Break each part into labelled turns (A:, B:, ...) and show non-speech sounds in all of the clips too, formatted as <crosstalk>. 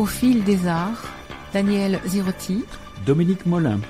A: Au fil des arts, Daniel Zirotti,
B: Dominique Molin.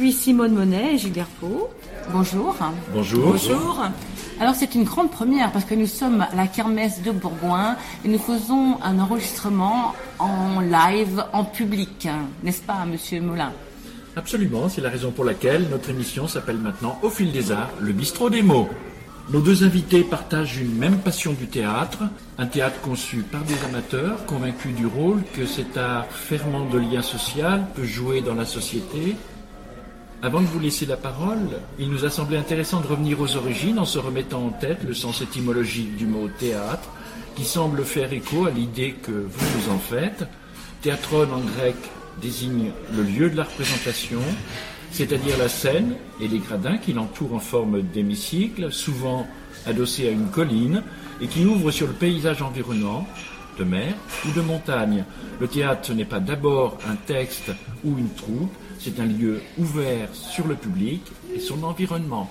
A: Aujourd'hui Simone Monet et Gilbert Pau. Bonjour.
C: Bonjour.
A: Bonjour. Alors c'est une grande première parce que nous sommes à la kermesse de Bourgoin et nous faisons un enregistrement en live, en public, n'est-ce pas, Monsieur Molin
C: Absolument, c'est la raison pour laquelle notre émission s'appelle maintenant Au fil des arts, le bistrot des mots. Nos deux invités partagent une même passion du théâtre, un théâtre conçu par des amateurs, convaincus du rôle que cet art ferment de lien social peut jouer dans la société. Avant de vous laisser la parole, il nous a semblé intéressant de revenir aux origines en se remettant en tête le sens étymologique du mot théâtre, qui semble faire écho à l'idée que vous nous en faites. Théatron en grec désigne le lieu de la représentation, c'est-à-dire la scène et les gradins qui l'entourent en forme d'hémicycle, souvent adossés à une colline, et qui ouvrent sur le paysage environnant, de mer ou de montagne. Le théâtre, ce n'est pas d'abord un texte ou une troupe, c'est un lieu ouvert sur le public et son environnement.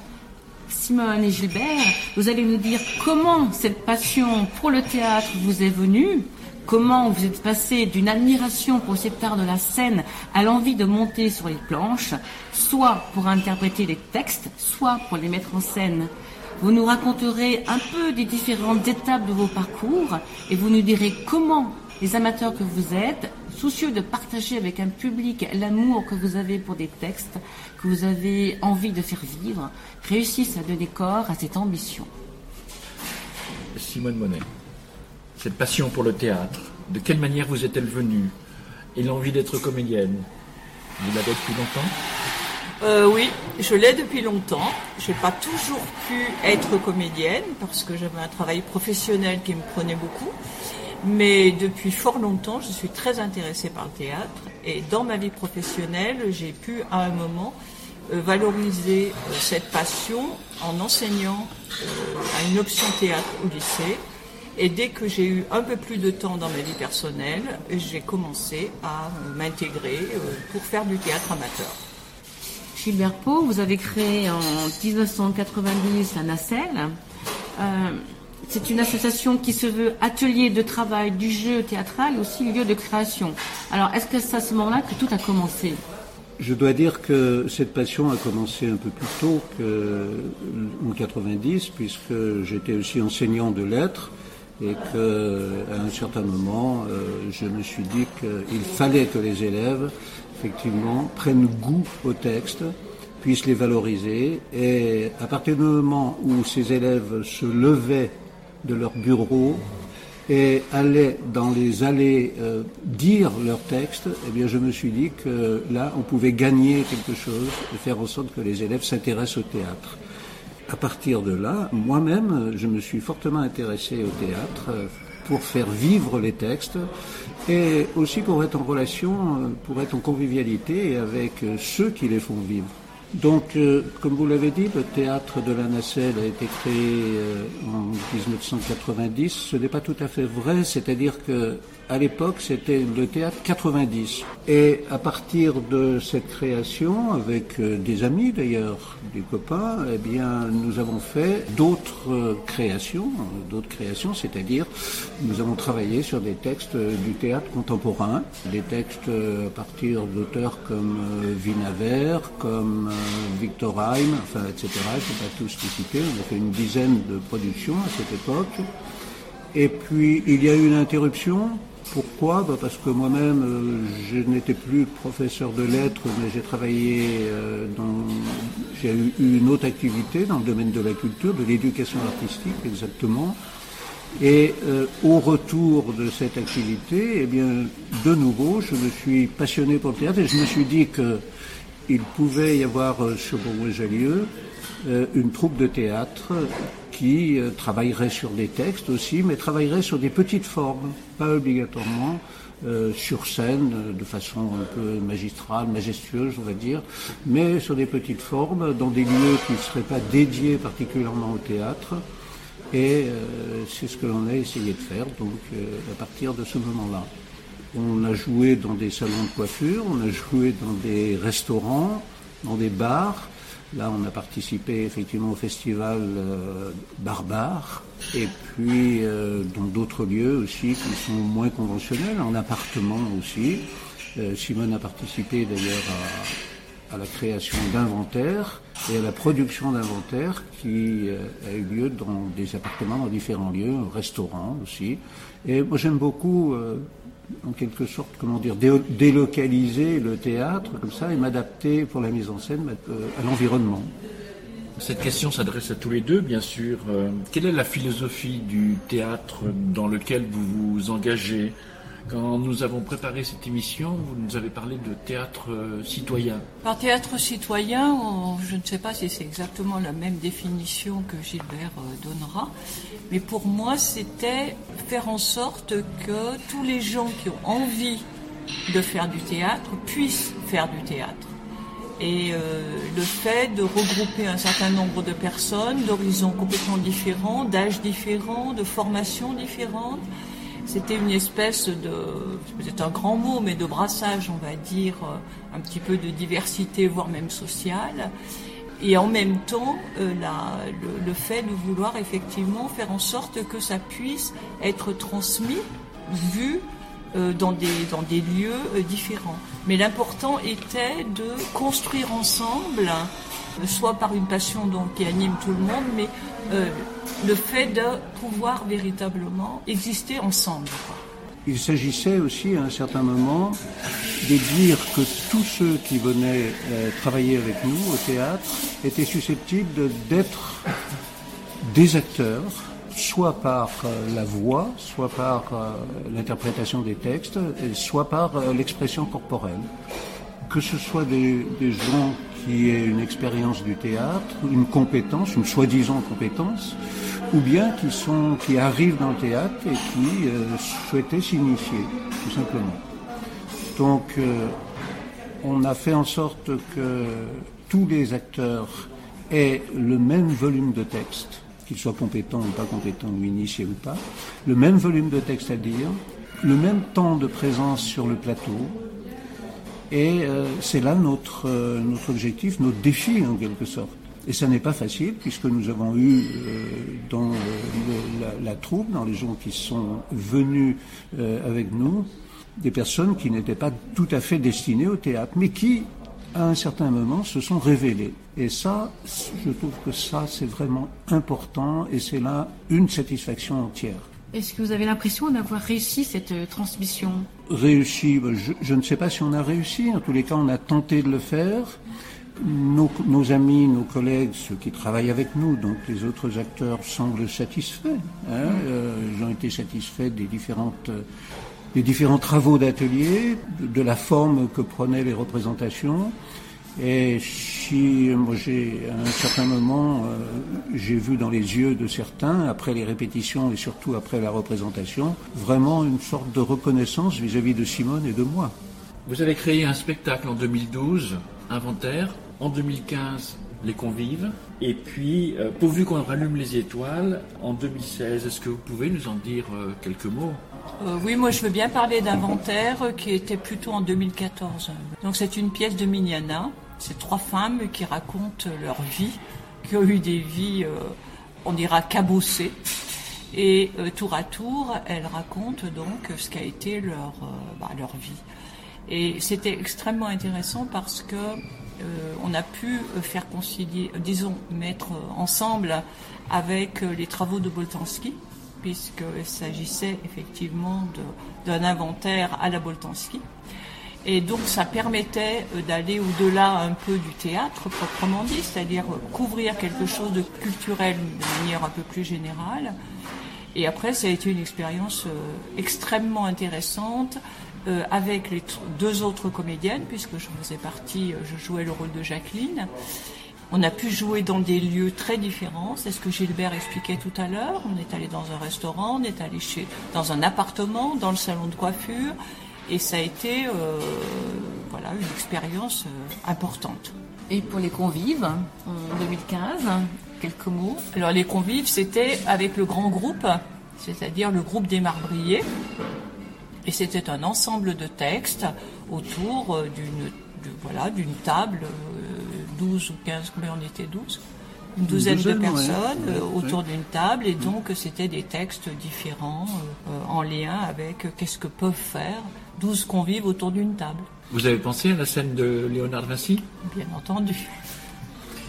A: Simone et Gilbert, vous allez nous dire comment cette passion pour le théâtre vous est venue, comment vous êtes passé d'une admiration pour cet art de la scène à l'envie de monter sur les planches, soit pour interpréter les textes, soit pour les mettre en scène. Vous nous raconterez un peu des différentes étapes de vos parcours et vous nous direz comment les amateurs que vous êtes, soucieux de partager avec un public l'amour que vous avez pour des textes, que vous avez envie de faire vivre, réussissent à donner corps à cette ambition.
C: Simone Monet, cette passion pour le théâtre, de quelle manière vous est-elle venue? Et l'envie d'être comédienne, vous l'avez depuis longtemps?
D: Euh, oui, je l'ai depuis longtemps. Je n'ai pas toujours pu être comédienne parce que j'avais un travail professionnel qui me prenait beaucoup. Mais depuis fort longtemps, je suis très intéressée par le théâtre. Et dans ma vie professionnelle, j'ai pu à un moment euh, valoriser euh, cette passion en enseignant à une option théâtre au lycée. Et dès que j'ai eu un peu plus de temps dans ma vie personnelle, j'ai commencé à m'intégrer pour faire du théâtre amateur.
A: Gilbert Pau, vous avez créé en 1990 la nacelle. Euh, c'est une association qui se veut atelier de travail du jeu théâtral aussi lieu de création. Alors, est-ce que c'est à ce moment-là que tout a commencé?
E: Je dois dire que cette passion a commencé un peu plus tôt qu'en 90, puisque j'étais aussi enseignant de lettres et qu'à un certain moment, euh, je me suis dit qu'il fallait que les élèves, effectivement, prennent goût au texte, puissent les valoriser, et à partir du moment où ces élèves se levaient de leur bureau et allaient dans les allées euh, dire leur texte, eh bien je me suis dit que là, on pouvait gagner quelque chose et faire en sorte que les élèves s'intéressent au théâtre. À partir de là, moi-même, je me suis fortement intéressé au théâtre euh, pour faire vivre les textes et aussi pour être en relation, euh, pour être en convivialité avec euh, ceux qui les font vivre. Donc, euh, comme vous l'avez dit, le théâtre de la Nacelle a été créé en 1990. Ce n'est pas tout à fait vrai, c'est-à-dire que à l'époque, c'était le théâtre 90. Et à partir de cette création, avec euh, des amis d'ailleurs, des copains, eh bien, nous avons fait d'autres euh, créations, d'autres créations, c'est-à-dire nous avons travaillé sur des textes euh, du théâtre contemporain, des textes à partir d'auteurs comme Vinaver, comme Victor Heim, enfin, etc. Je ne vais pas tous les citer. On a fait une dizaine de productions à cette époque. Et puis, il y a eu une interruption. Pourquoi? Bah Parce que moi-même, euh, je n'étais plus professeur de lettres, mais j'ai travaillé euh, dans... J'ai eu une autre activité dans le domaine de la culture, de l'éducation artistique exactement. Et euh, au retour de cette activité, eh bien, de nouveau, je me suis passionné pour le théâtre et je me suis dit que il pouvait y avoir sur Bourgoin-Jallieu une troupe de théâtre qui travaillerait sur des textes aussi, mais travaillerait sur des petites formes, pas obligatoirement sur scène de façon un peu magistrale, majestueuse, on va dire, mais sur des petites formes, dans des lieux qui ne seraient pas dédiés particulièrement au théâtre. Et c'est ce que l'on a essayé de faire, donc à partir de ce moment-là. On a joué dans des salons de coiffure, on a joué dans des restaurants, dans des bars. Là, on a participé effectivement au festival euh, Barbare, et puis euh, dans d'autres lieux aussi qui sont moins conventionnels, en appartement aussi. Euh, Simone a participé d'ailleurs à, la création d'inventaires et à la production d'inventaires qui a eu lieu dans des appartements dans différents lieux, restaurants aussi. Et moi j'aime beaucoup en quelque sorte, comment dire, délocaliser le théâtre comme ça et m'adapter pour la mise en scène euh, à l'environnement.
C: Cette question s'adresse à tous les deux, bien sûr. Euh, quelle est la philosophie du théâtre dans lequel vous vous engagez quand nous avons préparé cette émission, vous nous avez parlé de théâtre euh, citoyen.
D: Par théâtre citoyen, je ne sais pas si c'est exactement la même définition que Gilbert euh, donnera, mais pour moi, c'était faire en sorte que tous les gens qui ont envie de faire du théâtre puissent faire du théâtre. Et euh, le fait de regrouper un certain nombre de personnes d'horizons complètement différents, d'âges différents, de formations différentes, c'était une espèce de, c'est un grand mot, mais de brassage, on va dire, euh, un petit peu de diversité, voire même sociale. Et en même temps, euh, le, fait de vouloir effectivement faire en sorte que ça puisse être transmis, vu euh, dans, des, dans des lieux différents. Mais l'important était de construire ensemble, soit par une passion donc, qui anime tout le monde, mais le fait de pouvoir véritablement exister ensemble.
E: Il s'agissait aussi à un certain moment de dire que tous ceux qui venaient euh, travailler avec nous au théâtre étaient susceptibles d'être des acteurs, soit par euh, la voix, soit par euh, l'interprétation des textes, soit par l'expression corporelle. Que ce soit des gens qui aient une expérience du théâtre, une compétence, une soi-disant compétence, ou bien qui, sont, qui arrivent dans le théâtre et qui euh, souhaitaient s'initier, tout simplement. Donc, euh, on a fait en sorte que tous les acteurs aient le même volume de texte, qu'ils soient compétents ou pas compétents, ou initiés ou pas, le même volume de texte à dire, le même temps de présence sur le plateau, et euh, c'est là notre, notre objectif, notre défi en quelque sorte. Et ça n'est pas facile puisque nous avons eu euh, dans la, troupe, dans les gens qui sont venus euh, avec nous, des personnes qui n'étaient pas tout à fait destinées au théâtre, mais qui, à un certain moment, se sont révélées. Et ça, je trouve que ça, c'est vraiment important et c'est là une satisfaction entière.
A: Est-ce que vous avez l'impression d'avoir réussi cette euh, transmission?
E: Réussi, je, je, ne sais pas si on a réussi. En tous les cas, on a tenté de le faire nos, amis, nos collègues, ceux qui travaillent avec nous, donc les autres acteurs semblent satisfaits. Hein, euh, ils ont été satisfaits des différentes des différents travaux d'atelier, de, la forme que prenaient les représentations. Et si moi j'ai à un certain moment euh, j'ai vu dans les yeux de certains après les répétitions et surtout après la représentation vraiment une sorte de reconnaissance vis-à-vis -vis de Simone et de moi.
C: Vous avez créé un spectacle en 2012, Inventaire, en 2015, les convives. Et puis, euh, pourvu qu'on rallume les étoiles, en 2016, est-ce que vous pouvez nous en dire euh, quelques mots?
D: Euh, Oui, moi je veux bien parler d'inventaire qui était plutôt en 2014. Donc c'est une pièce de Mignana. C'est trois femmes qui racontent leur vie, qui ont eu des vies, on dira, cabossées. Et tour à tour, elles racontent donc ce qu'a été leur, bah, leur vie. Et c'était extrêmement intéressant parce que euh, on a pu faire concilier, euh, disons, mettre ensemble avec euh, les travaux de Boltanski, puisqu'il s'agissait effectivement d'un inventaire à la Boltanski. Et donc ça permettait d'aller au-delà un peu du théâtre proprement dit, c'est-à-dire couvrir quelque chose de culturel de manière un peu plus générale. Et après, ça a été une expérience extrêmement intéressante euh, avec les deux autres comédiennes, puisque je faisais partie, euh, je jouais le rôle de Jacqueline. On a pu jouer dans des lieux très différents. C'est ce que Gilbert expliquait tout à l'heure. On est allé dans un restaurant, on est allé chez, dans un appartement, dans le salon de coiffure. Et ça a été euh, voilà, une expérience euh, importante.
A: Et pour les convives, en 2015, quelques mots.
D: Alors les convives, c'était avec le grand groupe, c'est-à-dire le groupe des marbriers. Et c'était un ensemble de textes autour euh, d'une voilà, d'une table, 12 ou 15, combien on était 12 une douzaine, de personnes autour d'une table. Et donc c'était des textes différents euh, en lien avec qu'est-ce que peuvent faire 12 convives autour d'une table.
C: Vous avez pensé à la scène de Léonard Vinci?
D: Bien entendu.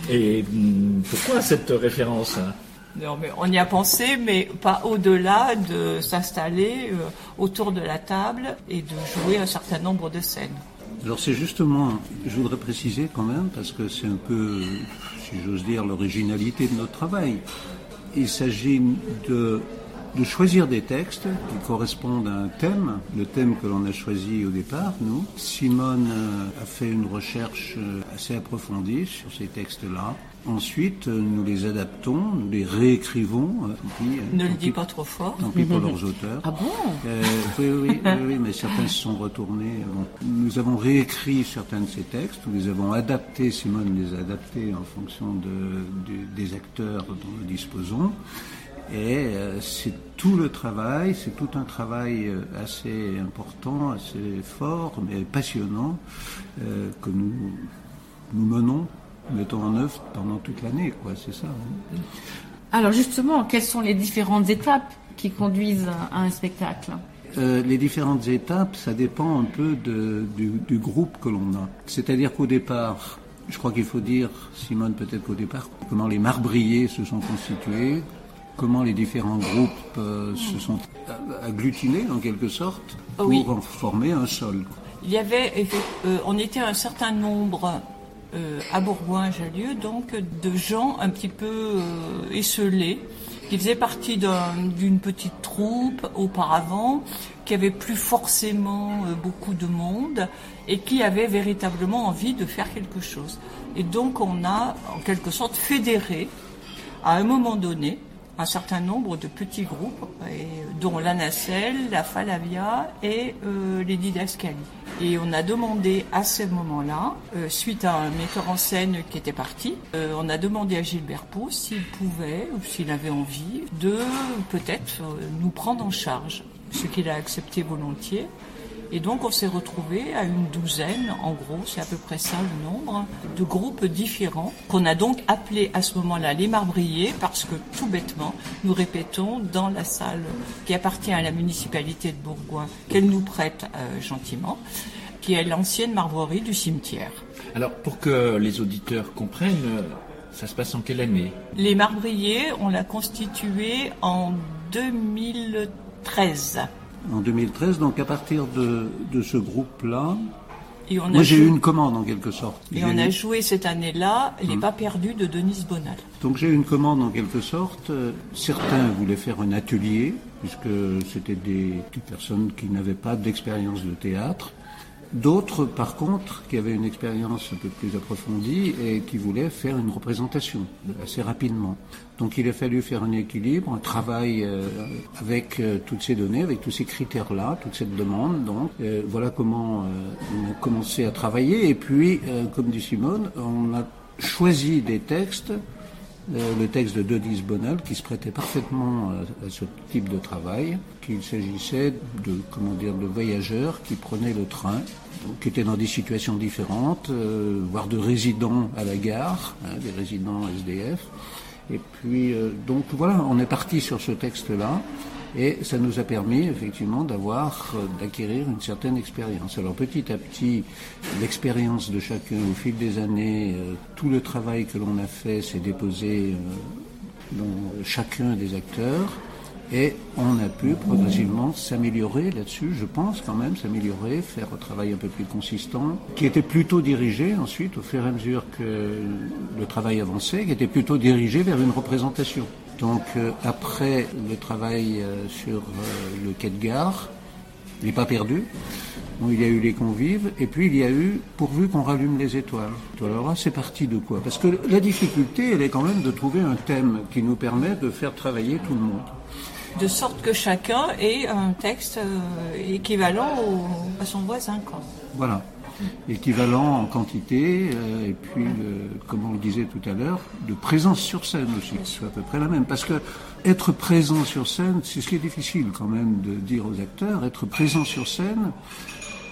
C: Et hum, pourquoi cette référence hein?
D: Non, mais on y a pensé, mais pas au-delà de s'installer euh, autour de la table et de jouer un certain nombre de scènes.
E: Alors c'est justement, je voudrais préciser quand même, parce que c'est un peu, si j'ose dire, l'originalité de notre travail. Il s'agit de de choisir des textes qui correspondent à un thème, le thème que l'on a choisi au départ, nous. Simone euh, a fait une recherche euh, assez approfondie sur ces textes-là. Ensuite, euh, nous les adaptons, nous les réécrivons.
D: ne le dis pas trop fort.
E: Tant pis pour <laughs> leurs auteurs.
A: Ah bon?
E: Oui, oui, oui, mais certains se sont retournés. nous avons réécrit certains de ces textes, nous les avons adaptés, Simone les a adaptés en fonction de, des acteurs dont nous disposons. Et euh, c'est tout le travail, c'est tout un travail euh, assez important, assez fort, mais passionnant, euh, que nous, nous menons, mettons en œuvre pendant toute l'année, quoi, c'est ça. Hein.
A: Alors justement, quelles sont les différentes étapes qui conduisent à un spectacle?
E: Les différentes étapes, ça dépend un peu de, du, du, groupe que l'on a. C'est-à-dire qu'au départ, je crois qu'il faut dire, Simone, peut-être qu'au départ, comment les marbriers se sont constitués, comment les différents groupes euh, se sont agglutinés en quelque sorte pour former un sol.
D: Il y avait, euh, on était un certain nombre euh, à Bourgoin-Jallieu, donc de gens un petit peu esselés, qui faisaient partie d'une petite troupe auparavant, qui avait plus forcément beaucoup de monde et qui avait véritablement envie de faire quelque chose. Et donc on a en quelque sorte fédéré à un moment donné un certain nombre de petits groupes, dont la Nacelle, la Falavia et euh, les Didascali. Et on a demandé à ce moment-là, euh, suite à un metteur en scène qui était parti, euh, on a demandé à Gilbert Pau s'il pouvait ou s'il avait envie de peut-être nous prendre en charge, ce qu'il a accepté volontiers. Et donc on s'est retrouvé à une douzaine, en gros, c'est à peu près ça le nombre, de groupes différents qu'on a donc appelés à ce moment-là les marbriers parce que tout bêtement, nous répétons dans la salle qui appartient à la municipalité de Bourgoin, qu'elle nous prête euh, gentiment, qui est l'ancienne marbrerie du cimetière.
C: Alors pour que les auditeurs comprennent, euh, ça se passe en quelle année?
D: Les marbriers, on l'a constitué en 2013
E: en 2013. Donc à partir de, de ce groupe-là, moi j'ai eu une commande en quelque sorte.
D: Et on a joué cette année-là Les hum. Pas perdus de Denise Bonal.
E: Donc j'ai eu une commande en quelque sorte. Certains voulaient faire un atelier, puisque c'était des personnes qui n'avaient pas d'expérience de théâtre. D'autres, par contre, qui avaient une expérience un peu plus approfondie et qui voulaient faire une représentation assez rapidement. Donc il a fallu faire un équilibre, un travail euh, avec euh, toutes ces données, avec tous ces critères-là, toute cette demande. Donc euh, voilà comment on a commencé à travailler. Et puis, comme dit Simone, on a choisi des textes le texte de Denise Bonal qui se prêtait parfaitement à, ce type de travail, qu'il s'agissait de, comment dire, de voyageurs qui prenaient le train, qui étaient dans des situations différentes, euh, voire de résidents à la gare, hein, des résidents SDF. Et puis, euh, donc voilà, on est parti sur ce texte-là. Et ça nous a permis effectivement d'avoir, euh, d'acquérir une certaine expérience. Alors petit à petit, l'expérience de chacun au fil des années, euh, tout le travail que l'on a fait s'est déposé euh, dans chacun des acteurs. Et on a pu progressivement s'améliorer là-dessus, je pense quand même s'améliorer, faire un travail un peu plus consistant, qui était plutôt dirigé ensuite, au fur et à mesure que le travail avançait, qui était plutôt dirigé vers une représentation. Donc euh, après le travail euh, sur euh, le quai de gare, il n'est pas perdu. il y a eu les convives, et puis il y a eu pourvu qu'on rallume les étoiles. Alors là, c'est parti de quoi? Parce que la difficulté, elle est quand même de trouver un thème qui nous permet de faire travailler tout le monde.
D: De sorte que chacun ait un texte équivalent à son voisin. Quoi.
E: Voilà équivalent en quantité, euh, et puis, comme on le disait tout à l'heure, de présence sur scène aussi, qui soit à peu près la même. Parce que être présent sur scène, c'est ce qui est difficile quand même de dire aux acteurs, être présent sur scène,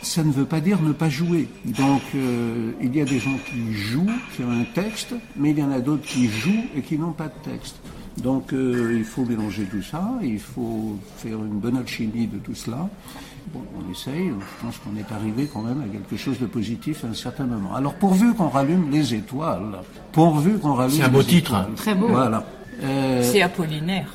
E: ça ne veut pas dire ne pas jouer. Donc euh, il y a des gens qui jouent, qui ont un texte, mais il y en a d'autres qui jouent et qui n'ont pas de texte. Donc euh, il faut mélanger tout ça, il faut faire une bonne alchimie de tout cela. Bon, on essaye, je pense qu'on est arrivé quand même à quelque chose de positif à un certain moment. Alors pourvu qu'on rallume les étoiles, pourvu qu'on rallume
C: C'est un beau titre.
A: Très beau.
E: Voilà.
D: Euh, c'est Apollinaire.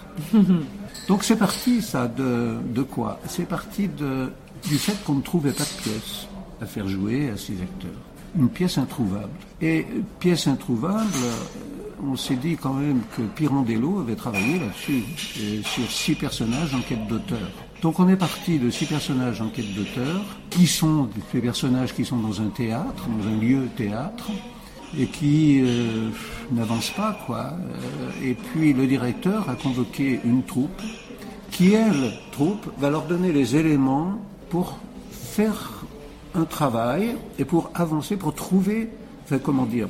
D: <laughs>
E: donc c'est parti ça de, de quoi? C'est parti de, du fait qu'on ne trouvait pas de pièce à faire jouer à ces acteurs. Une pièce introuvable. Et pièce introuvable, on s'est dit quand même que Pirandello avait travaillé là-dessus, sur six personnages en quête d'auteur. Donc on est parti de six personnages en quête d'auteur, qui sont des personnages qui sont dans un théâtre, dans un lieu théâtre, et qui euh, n'avancent pas, quoi. Euh, et puis le directeur a convoqué une troupe, qui, elle, troupe, va leur donner les éléments pour faire un travail et pour avancer, pour trouver, comment dire,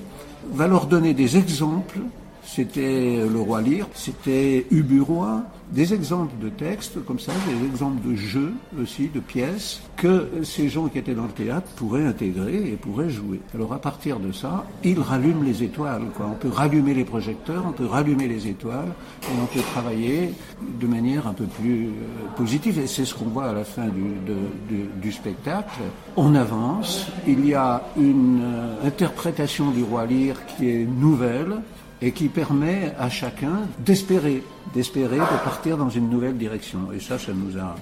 E: va leur donner des exemples. C'était le roi Lyre, c'était Uburois, des exemples de textes comme ça, des exemples de jeux aussi, de pièces, que ces gens qui étaient dans le théâtre pourraient intégrer et pourraient jouer. Alors à partir de ça, ils rallument les étoiles. Quoi. On peut rallumer les projecteurs, on peut rallumer les étoiles, et on peut travailler de manière un peu plus euh, positive. Et c'est ce qu'on voit à la fin du, du spectacle. On avance, il y a une euh, interprétation du roi Lyre qui est nouvelle, et qui permet à chacun d'espérer, d'espérer de partir dans une nouvelle direction. Et ça, ça nous a,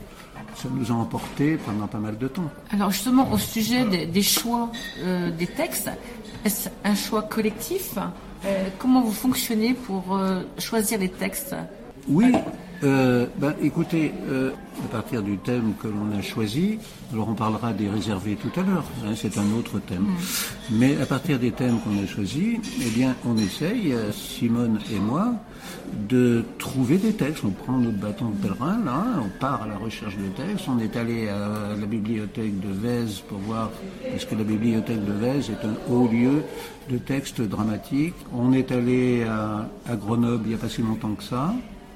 E: ça nous a emporté pendant pas mal de temps.
A: Alors justement, au sujet des, choix euh, des textes, est-ce un choix collectif? Euh, Comment vous fonctionnez pour euh, choisir les textes?
E: Oui, euh, ben, écoutez, euh, à partir du thème que l'on a choisi, alors on parlera des réservés tout à l'heure, hein, c'est un autre thème, mm. mais à partir des thèmes qu'on a choisis, eh bien, on essaye, euh, Simone et moi, de trouver des textes. On prend notre bâton de pèlerin, là, on part à la recherche de textes. On est allé à la bibliothèque de Vèze pour voir, parce que la bibliothèque de Vèze est un haut lieu de textes dramatiques. On est allé à, à Grenoble il n'y a pas si longtemps que ça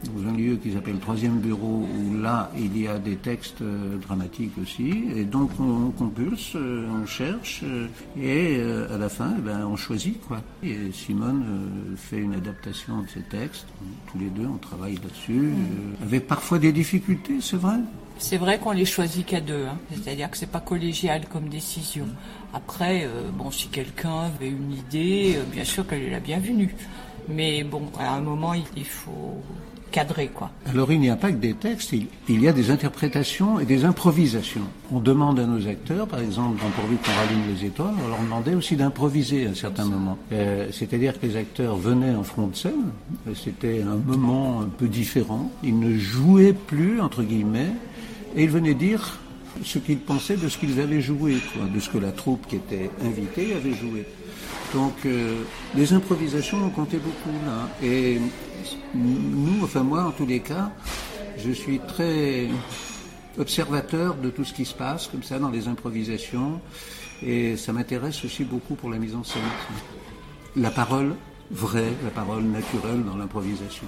E: dans un lieu qui s'appelle Troisième Bureau, où là, il y a des textes euh, dramatiques aussi. Et donc, on, compulse, euh, on cherche, euh, et à la fin, eh ben, on choisit. Quoi. Et Simone fait une adaptation de ces textes. Tous les deux, on travaille là-dessus, avec parfois des difficultés, c'est vrai.
D: C'est vrai qu'on les choisit qu'à deux, hein. c'est-à-dire que c'est pas collégial comme décision. Après, bon, si quelqu'un avait une idée, bien sûr qu'elle est la bienvenue. Mais bon, à un moment, il faut Quoi.
E: Alors il n'y a pas que des textes, il, y a des interprétations et des improvisations. On demande à nos acteurs, par exemple, dans Pourvu qu'on rallume les étoiles, on leur demandait aussi d'improviser à un certain moment. Euh, c'est-à-dire que les acteurs venaient en front de scène, c'était un moment un peu différent, ils ne jouaient plus, entre guillemets, et ils venaient dire ce qu'ils pensaient de ce qu'ils avaient joué, de ce que la troupe qui était invitée avait joué. Donc euh, les improvisations ont compté beaucoup là. Et nous, enfin moi en tous les cas, je suis très observateur de tout ce qui se passe comme ça dans les improvisations. Et ça m'intéresse aussi beaucoup pour la mise en scène. La parole vraie, la parole naturelle dans l'improvisation.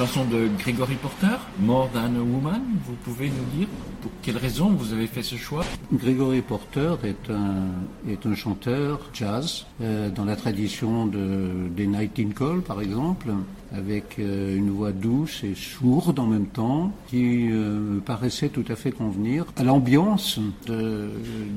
C: chanson de Gregory Porter, More Than a Woman. Vous pouvez nous dire? Pour quelle raison vous avez fait ce choix?
E: Gregory Porter est un, est un chanteur jazz euh, dans la tradition de, des Nightingale par exemple, avec euh, une voix douce et sourde en même temps, qui euh, me paraissait tout à fait convenir à l'ambiance de,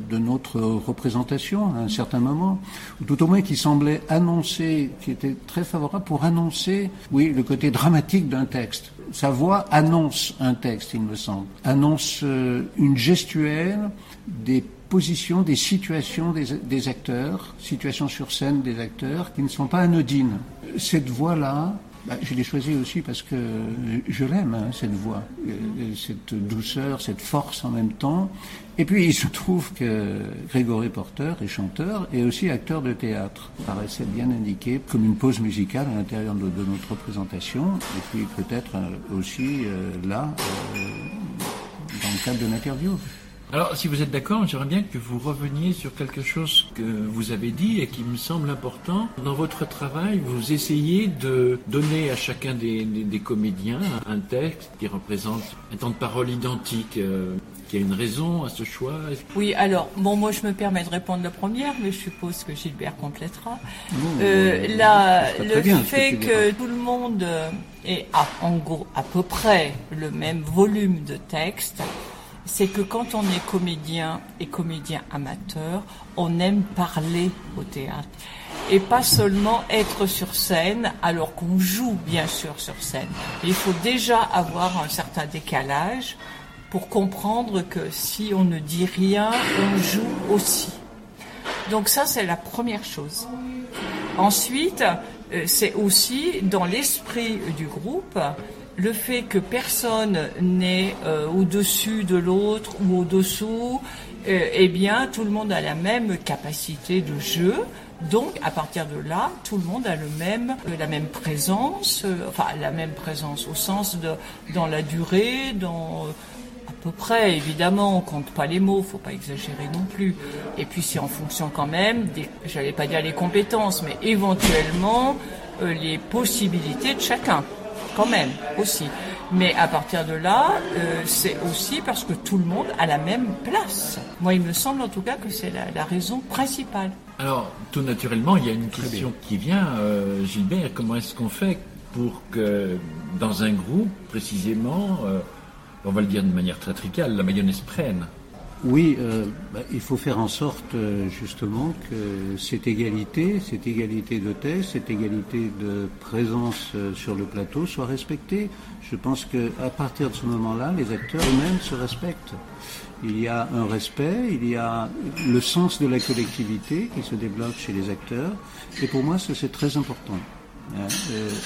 E: de notre représentation à un certain moment, ou tout au moins qui semblait annoncer, qui était très favorable pour annoncer, oui, le côté dramatique d'un texte. Sa voix annonce un texte, il me semble, annonce euh, une gestuelle des positions, des situations des, des acteurs, situations sur scène des acteurs qui ne sont pas anodines. Cette voix-là, bah, je l'ai choisie aussi parce que je l'aime, hein, cette voix, euh, cette douceur, cette force en même temps. Et puis il se trouve que Grégory Porter est chanteur et aussi acteur de théâtre. Paraissait bien indiqué comme une pause musicale à l'intérieur de, de notre représentation. Et puis peut-être euh, aussi euh, là, euh, dans le cadre de l'interview.
C: Alors, si vous êtes d'accord, j'aimerais bien que vous reveniez sur quelque chose que vous avez dit et qui me semble important. Dans votre travail, vous essayez de donner à chacun des, des, des comédiens un texte qui représente un temps de parole identique. Euh, y a une raison à ce choix
D: Oui, alors, bon, moi je me permets de répondre la première, mais je suppose que Gilbert complétera.
E: Mmh,
D: Euh,
E: euh,
D: le
E: bien ce que
D: fait que tout le monde ait à, en gros à peu près le même volume de texte, c'est que quand on est comédien et comédien amateur, on aime parler au théâtre. Et pas seulement être sur scène alors qu'on joue bien sûr sur scène. Il faut déjà avoir un certain décalage pour comprendre que si on ne dit rien, on joue aussi. Donc ça, c'est la première chose. Ensuite, euh, c'est aussi dans l'esprit du groupe le fait que personne n'est euh, au-dessus de l'autre ou au-dessous, euh, eh bien, tout le monde a la même capacité de jeu. Donc, à partir de là, tout le monde a euh, la même présence, enfin la même présence au sens de dans la durée, dans à peu près, évidemment, on compte pas les mots, faut pas exagérer non plus. Et puis c'est en fonction quand même des, j'allais pas dire les compétences, mais éventuellement les possibilités de chacun, quand même aussi. Mais à partir de là, euh, c'est aussi parce que tout le monde a la même place. Moi, il me semble en tout cas que c'est la, la raison principale.
C: Alors, tout naturellement, il y a une question qui vient, euh, Gilbert, comment est-ce qu'on fait pour que dans un groupe, précisément, euh, on va le dire de manière très tricale, la mayonnaise prenne
E: Oui, euh, bah, il faut faire en sorte euh, justement que cette égalité, cette égalité de thèse, cette égalité de présence euh, sur le plateau soit respectée. Je pense qu'à partir de ce moment-là, les acteurs eux-mêmes se respectent. Il y a un respect, il y a le sens de la collectivité qui se développe chez les acteurs. Et pour moi, c'est très important. Hein,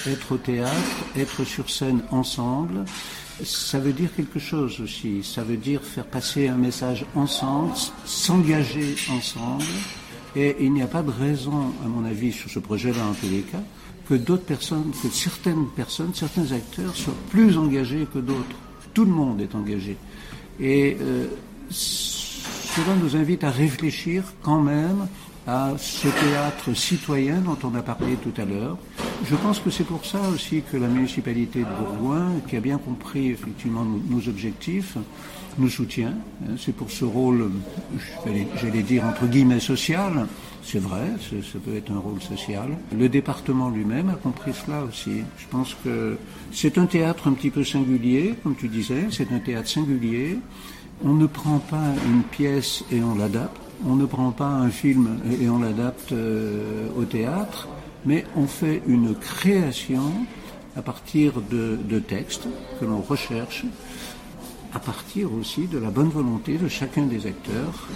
E: être au théâtre, être sur scène ensemble, ça veut dire quelque chose aussi. Ça veut dire faire passer un message ensemble, s'engager ensemble. Et il n'y a pas de raison, à mon avis, sur ce projet-là en tous les cas, que d'autres personnes, que certaines personnes, certains acteurs soient plus engagés que d'autres. Tout le monde est engagé. Et euh, cela nous invite à réfléchir quand même à ce théâtre citoyen dont on a parlé tout à l'heure. Je pense que c'est pour ça aussi que la municipalité de Bourgoin, qui a bien compris effectivement nos, objectifs, nous soutient. Hein, C'est pour ce rôle, j'allais- dire entre guillemets social, c'est vrai, ça peut être un rôle social. Le département lui-même a compris cela aussi. Je pense que c'est un théâtre un petit peu singulier, comme tu disais, c'est un théâtre singulier. On ne prend pas une pièce et on l'adapte. On ne prend pas un film et on l'adapte euh, au théâtre, mais on fait une création à partir de, de textes que l'on recherche, à partir aussi de la bonne volonté de chacun des acteurs.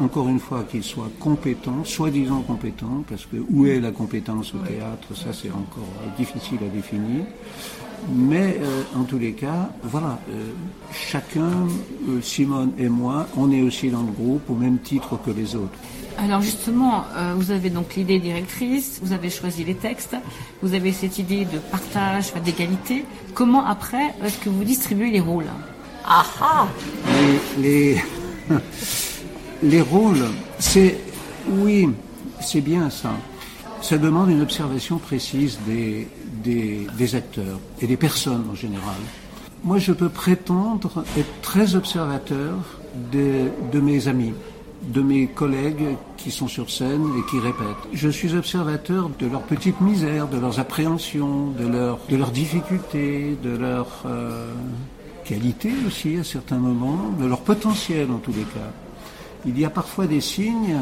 E: Encore une fois, qu'ils soient compétents, soi-disant compétents, parce que où est la compétence au théâtre, ça c'est encore difficile à définir. Mais euh, en tous les cas, voilà, euh, chacun, euh, Simone et moi, on est aussi dans le groupe au même titre que les autres.
A: Alors justement, euh, vous avez donc l'idée directrice, vous avez choisi les textes, vous avez cette idée de partage, d'égalité. Comment après est-ce que vous distribuez les rôles?
D: Ah ah
E: Les, les, <laughs> les rôles, c'est oui, c'est bien ça. Ça demande une observation précise des, des, acteurs et des personnes en général. Moi, je peux prétendre être très observateur de, de mes amis, de mes collègues qui sont sur scène et qui répètent. Je suis observateur de leurs petites misères, de leurs appréhensions, de leurs de leurs difficultés, de leurs euh, qualités aussi à certains moments, de leur potentiel en tous les cas. Il y a parfois des signes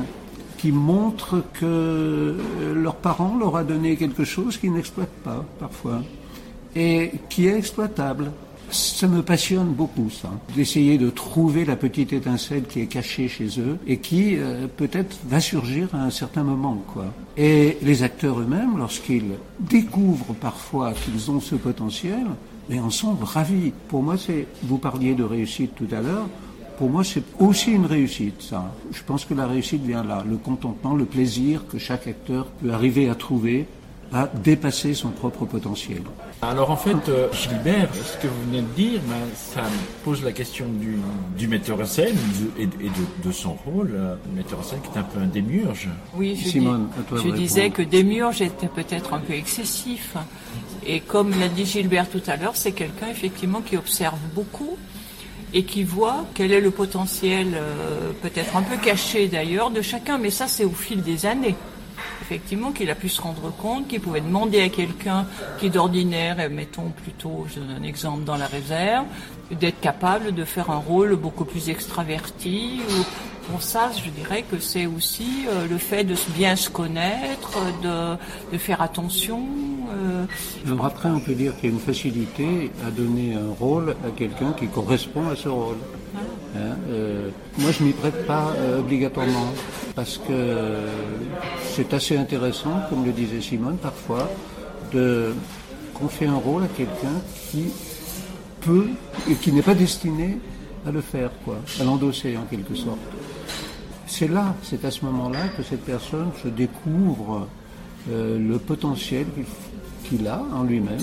E: qui montrent que euh, leurs parents leur a donné quelque chose qu'ils n'exploitent pas parfois et qui est exploitable. Ça me passionne beaucoup, ça, d'essayer de trouver la petite étincelle qui est cachée chez eux et qui euh, peut-être va surgir à un certain moment, quoi. Et les acteurs eux-mêmes, lorsqu'ils découvrent parfois qu'ils ont ce potentiel, mais en sont ravis. Pour moi, c'est, vous parliez de réussite tout à l'heure, pour moi, c'est aussi une réussite, ça. Je pense que la réussite vient là, le contentement, le plaisir que chaque acteur peut arriver à trouver à dépasser son propre potentiel.
C: Alors en fait, euh, Gilbert, ce que vous venez de dire, ben, ça me pose la question du, du metteur en scène de- et, de, et de- de son rôle. euh, Le metteur en scène qui est un peu un démiurge.
D: Oui, je,
E: Simone,
D: dis-
E: à toi de
D: je disais que Démiurge était peut-être un peu excessif. Et comme l'a dit Gilbert tout à l'heure, c'est quelqu'un effectivement qui observe beaucoup et qui voit quel est le potentiel, euh, peut-être un peu caché d'ailleurs, de chacun. Mais ça, c'est au fil des années. Effectivement, qu'il a pu se rendre compte qu'il pouvait demander à quelqu'un qui d'ordinaire, mettons plutôt, je donne un exemple dans la réserve, d'être capable de faire un rôle beaucoup plus extraverti. Bon, ça, je dirais que c'est aussi euh, le fait de bien se connaître, de, de faire attention. euh,
E: Alors après, on peut dire qu'il y a une facilité à donner un rôle à quelqu'un qui correspond à ce rôle. Hein, euh, moi, je m'y prête pas euh, obligatoirement parce que euh, c'est assez intéressant, comme le disait Simone parfois, de confier un rôle à quelqu'un qui peut et qui n'est pas destiné à le faire, quoi, à l'endosser en quelque sorte. C'est là, c'est à ce moment-là que cette personne se découvre euh, le potentiel qu'il a en lui-même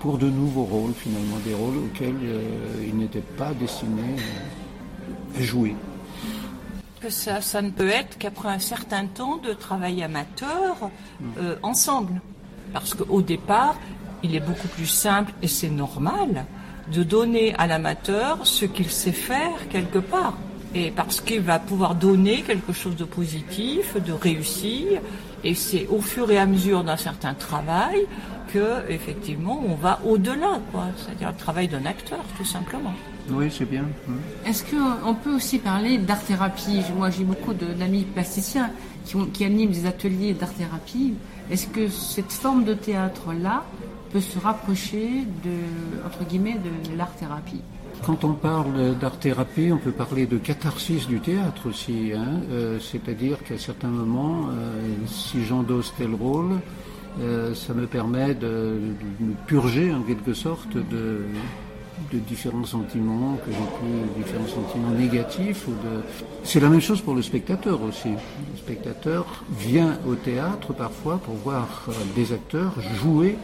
E: pour de nouveaux rôles finalement, des rôles auxquels euh, il n'était pas destiné euh, à jouer.
D: que ça, ça ne peut être qu'après un certain temps de travail amateur euh, ensemble. Parce qu'au départ, il est beaucoup plus simple et c'est normal de donner à l'amateur ce qu'il sait faire quelque part. Et parce qu'il va pouvoir donner quelque chose de positif, de réussir. Et c'est au fur et à mesure d'un certain travail que, effectivement, on va au-delà, quoi. C'est-à-dire le travail d'un acteur, tout simplement.
E: Oui, c'est bien.
A: Est-ce qu'on peut aussi parler d'art-thérapie Moi, j'ai beaucoup de- d'amis plasticiens qui, ont- qui animent des ateliers d'art-thérapie. Est-ce que cette forme de théâtre-là peut se rapprocher de, entre guillemets, de l'art-thérapie
E: Quand on parle d'art-thérapie, on peut parler de catharsis du théâtre aussi. hein. Euh, C'est-à-dire qu'à certains moments, euh, si j'endosse tel rôle, euh, ça me permet de, me purger en quelque sorte de, différents sentiments que j'ai pu, différents sentiments négatifs. C'est la même chose pour le spectateur aussi. Le spectateur vient au théâtre parfois pour voir des acteurs jouer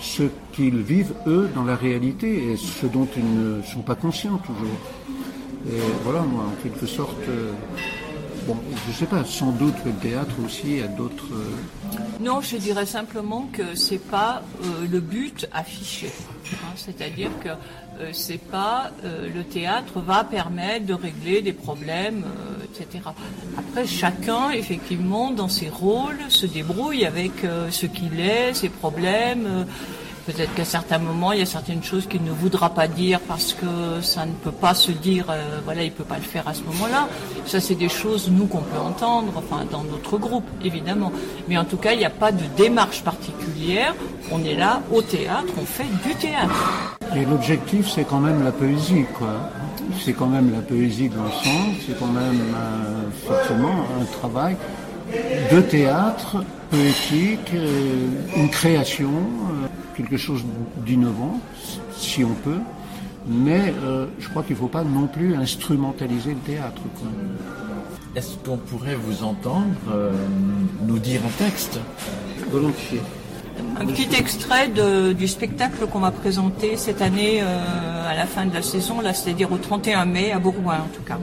E: ce qu'ils vivent eux dans la réalité et ce dont ils ne sont pas conscients toujours. Et voilà, moi, en quelque sorte, euh, bon, je sais pas, sans doute le théâtre aussi a d'autres. euh,
D: Non, je dirais simplement que c'est pas euh, le but affiché. hein. C'est-à-dire que euh, c'est pas euh, le théâtre va permettre de régler des problèmes, euh, etc. Après, chacun, effectivement, dans ses rôles, se débrouille avec euh, ce qu'il est, ses problèmes. Peut-être qu'à certains moments, il y a certaines choses qu'il ne voudra pas dire parce que ça ne peut pas se dire, euh, voilà, il peut pas le faire à ce moment-là. Ça, c'est des choses, nous, qu'on peut entendre, enfin, dans notre groupe, évidemment. Mais en tout cas, il n'y a pas de démarche particulière. On est là, au théâtre, on fait du théâtre.
E: Et l'objectif, c'est quand même la poésie, quoi. C'est quand même la poésie de l'ensemble, c'est quand même euh, forcément un travail de théâtre, poétique, euh, une création, euh, quelque chose d'innovant, si on peut. Mais euh, je crois qu'il ne faut pas non plus instrumentaliser le théâtre. Quoi.
C: Est-ce qu'on pourrait vous entendre euh, nous dire un texte?
E: Volontiers.
D: Un petit extrait de- du spectacle qu'on va présenter cette année euh, à la fin de la saison, là, c'est-à-dire au 31 mai à Bourgoin en tout cas.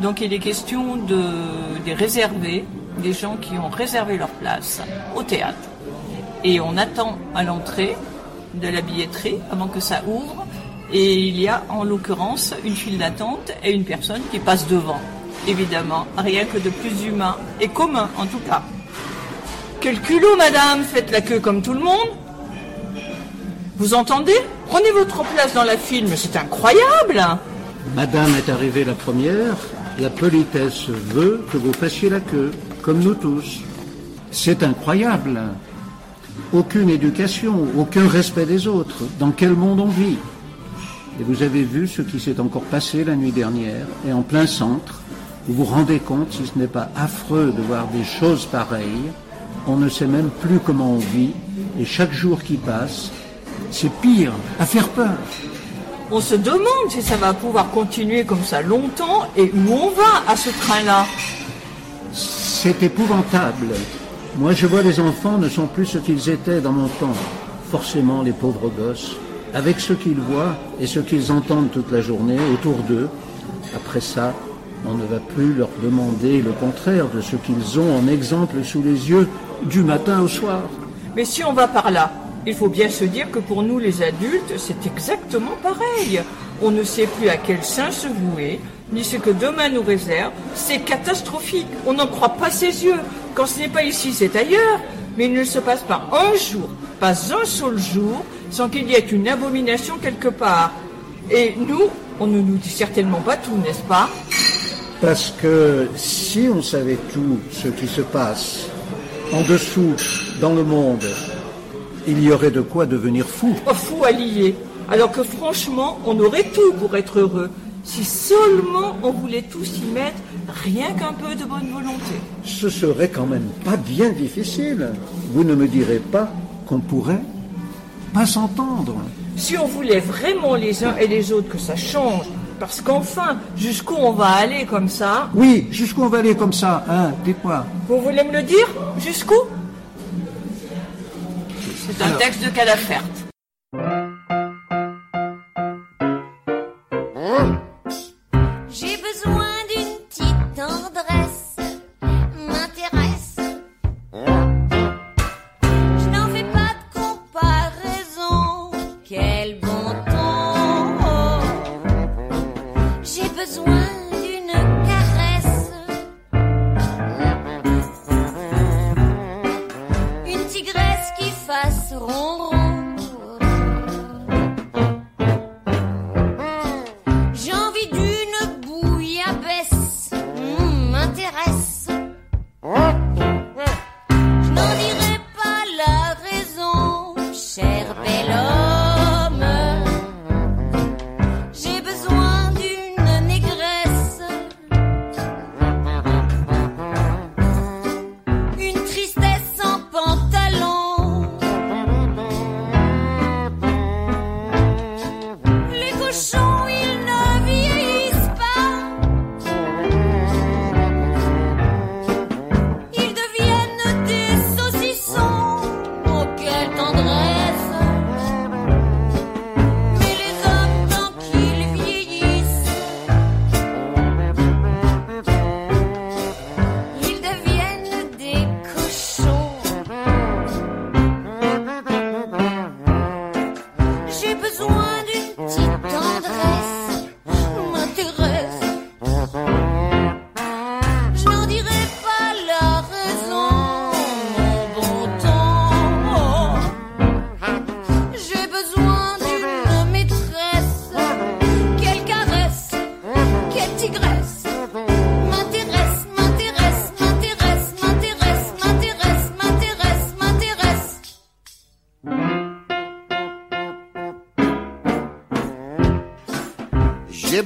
D: Donc il est question de, des réservés, des gens qui ont réservé leur place au théâtre. Et on attend à l'entrée de la billetterie avant que ça ouvre. Et il y a en l'occurrence une file d'attente et une personne qui passe devant. Évidemment, rien que de plus humain et commun en tout cas. Quel culot, madame Faites la queue comme tout le monde Vous entendez? Prenez votre place dans la file, c'est incroyable
E: Madame est arrivée la première, la politesse veut que vous fassiez la queue, comme nous tous. C'est incroyable. Aucune éducation, aucun respect des autres. Dans quel monde on vit? Et vous avez vu ce qui s'est encore passé la nuit dernière, et en plein centre. Vous vous rendez compte, si ce n'est pas affreux de voir des choses pareilles, on ne sait même plus comment on vit, et chaque jour qui passe, c'est pire, à faire peur.
D: On se demande si ça va pouvoir continuer comme ça longtemps et où on va à ce train-là.
E: C'est épouvantable. Moi, je vois les enfants ne sont plus ce qu'ils étaient dans mon temps. Forcément, les pauvres gosses, avec ce qu'ils voient et ce qu'ils entendent toute la journée autour d'eux. Après ça, on ne va plus leur demander le contraire de ce qu'ils ont en exemple sous les yeux du matin au soir.
D: Mais si on va par là, il faut bien se dire que pour nous les adultes, c'est exactement pareil. On ne sait plus à quel sein se vouer, ni ce que demain nous réserve. C'est catastrophique. On n'en croit pas ses yeux. Quand ce n'est pas ici, c'est ailleurs. Mais il ne se passe pas un jour, pas un seul jour, sans qu'il y ait une abomination quelque part. Et nous, on ne nous dit certainement pas tout, n'est-ce pas?
E: Parce que si on savait tout ce qui se passe en dessous, dans le monde, il y aurait de quoi devenir fou.
D: Pas fou à lier. Alors que franchement, on aurait tout pour être heureux. Si seulement on voulait tous y mettre rien qu'un peu de bonne volonté.
E: Ce serait quand même pas bien difficile. Vous ne me direz pas qu'on pourrait pas s'entendre.
D: Si on voulait vraiment les uns et les autres que ça change, parce qu'enfin, jusqu'où on va aller comme ça?
E: Oui, jusqu'où on va aller comme ça, hein Dites-moi.
D: Vous voulez me le dire? Jusqu'où? C'est un texte de Calaferte.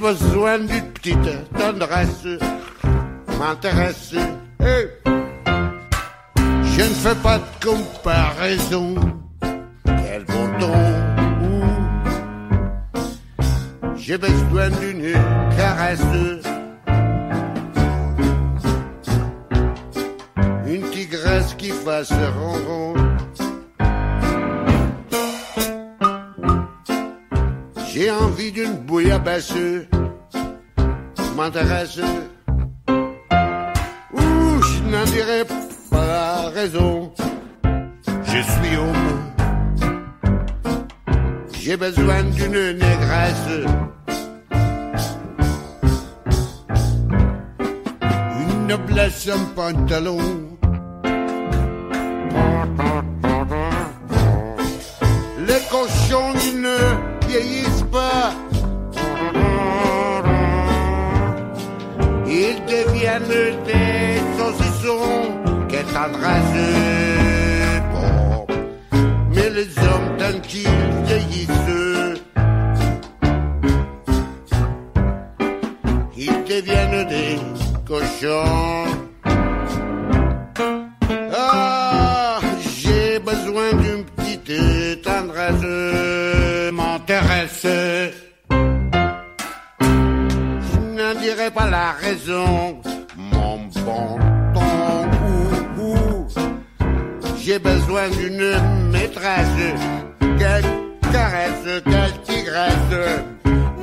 F: Besoin d'une petite tendresse, m'intéresse. Je ne
G: fais pas de comparaison. Quel bon ouh. J'ai besoin d'une caresse. Une tigresse qui fasse ronron. J'ai envie d'une bouillabaisse. M'intéresse. Ouh, je n'en dirai pas raison. Je suis homme. J'ai besoin d'une négresse. Une noblesse pantalon. Les cochons, ne vieillissent pas. Des saucissons. Quelle tendresse. Bon. Mais les hommes, tant qu'ils vieillissent, ils deviennent des cochons. Ah, j'ai besoin d'une petite tendresse, m'intéresse. Je n'en dirai pas la raison, J'ai besoin d'une maîtresse, quelle caresse, quelle tigresse.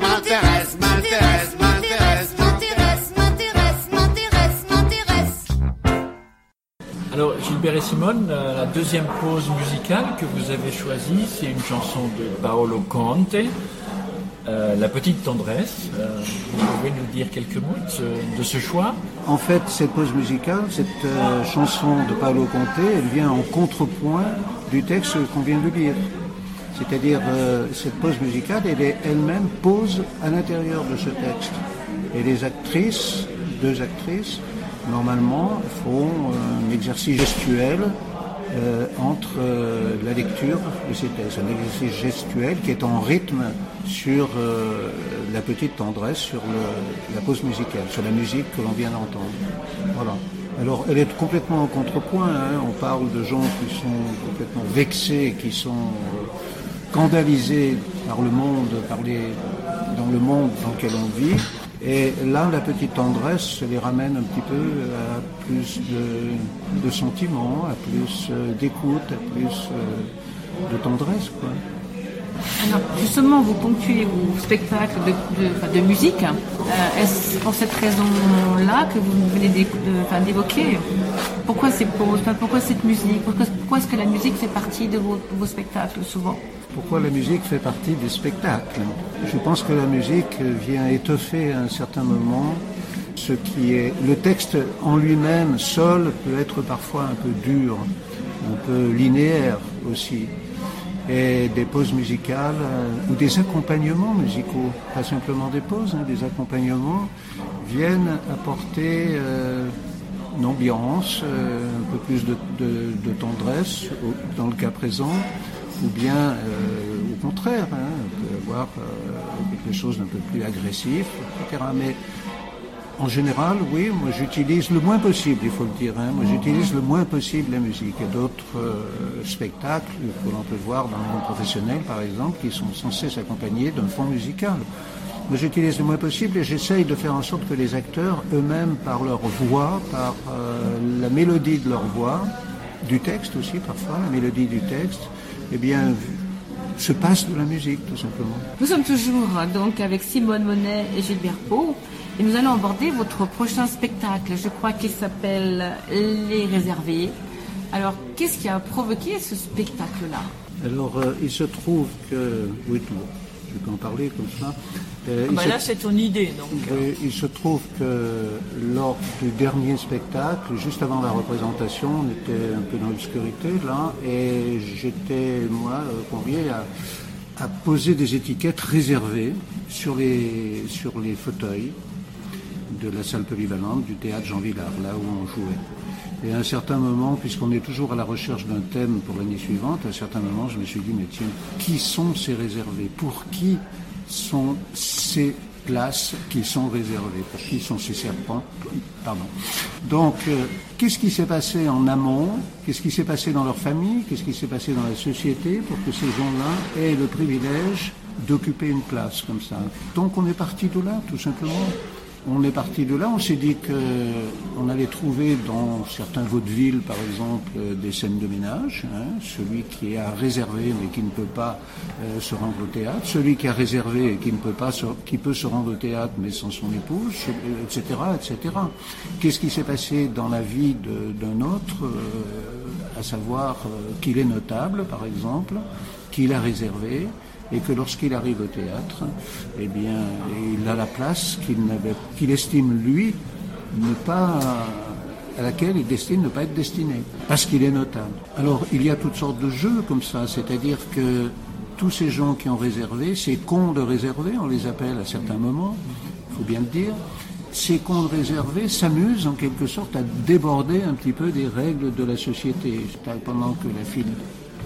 G: M'intéresse, m'intéresse, m'intéresse,
F: m'intéresse, m'intéresse, m'intéresse, m'intéresse.
C: Alors, Gilbert et Simone, euh, la deuxième pause musicale que vous avez choisie, c'est une chanson de Paolo Conte, euh, La petite tendresse. Euh, vous pouvez nous dire quelques mots de ce, choix
E: En fait, cette pause musicale, cette euh, chanson de Paolo Conte, elle vient en contrepoint du texte qu'on vient de lire. C'est-à-dire, cette pause musicale, elle est elle-même pose à l'intérieur de ce texte. Et les actrices, deux actrices, normalement, font un exercice gestuel euh, entre euh, la lecture de ces. Un exercice gestuel qui est en rythme sur euh, la petite tendresse, sur la pause musicale, sur la musique que l'on vient d'entendre. Voilà. Alors, elle est complètement en contrepoint. hein. On parle de gens qui sont complètement vexés, qui sont scandalisés par le monde, dans le monde dans lequel on vit. Et là, la petite tendresse les ramène un petit peu à plus de, sentiments, à plus euh, d'écoute, à plus euh, de tendresse. Quoi.
A: Alors, justement, vous ponctuez vos spectacles de, musique. Euh, Est-ce pour cette raison-là que vous venez d'évoquer? Pourquoi pauses Enfin, Pourquoi cette musique? Pourquoi est-ce que la musique fait partie de vos, de vos spectacles souvent?
E: Pourquoi la musique fait partie des spectacles? Je pense que la musique vient étoffer à un certain moment ce qui est... Le texte en lui-même, seul, peut être parfois un peu dur, un peu linéaire aussi. Et des pauses musicales euh, ou des accompagnements musicaux, pas simplement des pauses, hein, des accompagnements, viennent apporter euh, une ambiance, euh, un peu plus de, tendresse dans le cas présent, ou bien euh, au contraire, hein, on peut avoir euh, quelque chose d'un peu plus agressif, etc. Mais en général, oui, moi j'utilise le moins possible, il faut le dire. hein. Moi j'utilise le moins possible la musique. Il y a d'autres spectacles que l'on peut voir dans le monde professionnel, par exemple, qui sont censés s'accompagner d'un fond musical. J'utilise le moins possible et j'essaye de faire en sorte que les acteurs eux-mêmes, par leur voix, par euh, la mélodie de leur voix, du texte aussi parfois, la mélodie du texte, eh bien, se passent de la musique tout simplement.
A: Nous sommes toujours euh, donc avec Simone Monet et Gilbert Pau et nous allons aborder votre prochain spectacle. Je crois qu'il s'appelle Les Réservés. Alors, qu'est-ce qui a provoqué ce spectacle-là?
E: Alors, euh, il se trouve que. Oui, peux en parler comme ça. Euh,
D: Ah
E: il,
D: bah
E: se...
D: là, c'est ton idée, donc.
E: oui, il se trouve que lors du dernier spectacle, juste avant la représentation, on était un peu dans l'obscurité là, et j'étais, moi, euh, convié à, à poser des étiquettes réservées sur les, sur les fauteuils de la salle polyvalente du théâtre Jean Villard, là où on jouait. Et à un certain moment, puisqu'on est toujours à la recherche d'un thème pour l'année suivante, à un certain moment, je me suis dit, mais tiens, qui sont ces réservés? Pour qui sont ces places qui sont réservées? Pour qui sont ces serpents? Pardon. Donc, euh, qu'est-ce qui s'est passé en amont? Qu'est-ce qui s'est passé dans leur famille? Qu'est-ce qui s'est passé dans la société pour que ces gens-là aient le privilège d'occuper une place comme ça? Donc, on est parti de là, tout simplement. On est parti de là, on s'est dit que on allait trouver dans certains vaudevilles, par exemple, euh, des scènes de ménage. hein, celui qui a réservé mais qui ne peut pas euh, se rendre au théâtre, celui qui a réservé et qui peut se- rendre au théâtre mais sans son épouse, euh, etc., etc. Qu'est-ce qui s'est passé dans la vie d'un autre, euh, à savoir euh, qu'il est notable, par exemple, qu'il a réservé, et que lorsqu'il arrive au théâtre, eh bien, il a la place qu'il estime lui ne pas à laquelle il destine ne pas être destiné, parce qu'il est notable. Alors, il y a toutes sortes de jeux comme ça, c'est-à-dire que tous ces gens qui ont réservé, ces cons de réservé, on les appelle à certains moments, il faut bien le dire, ces cons de réservé s'amusent en quelque sorte à déborder un petit peu des règles de la société. Pendant que la file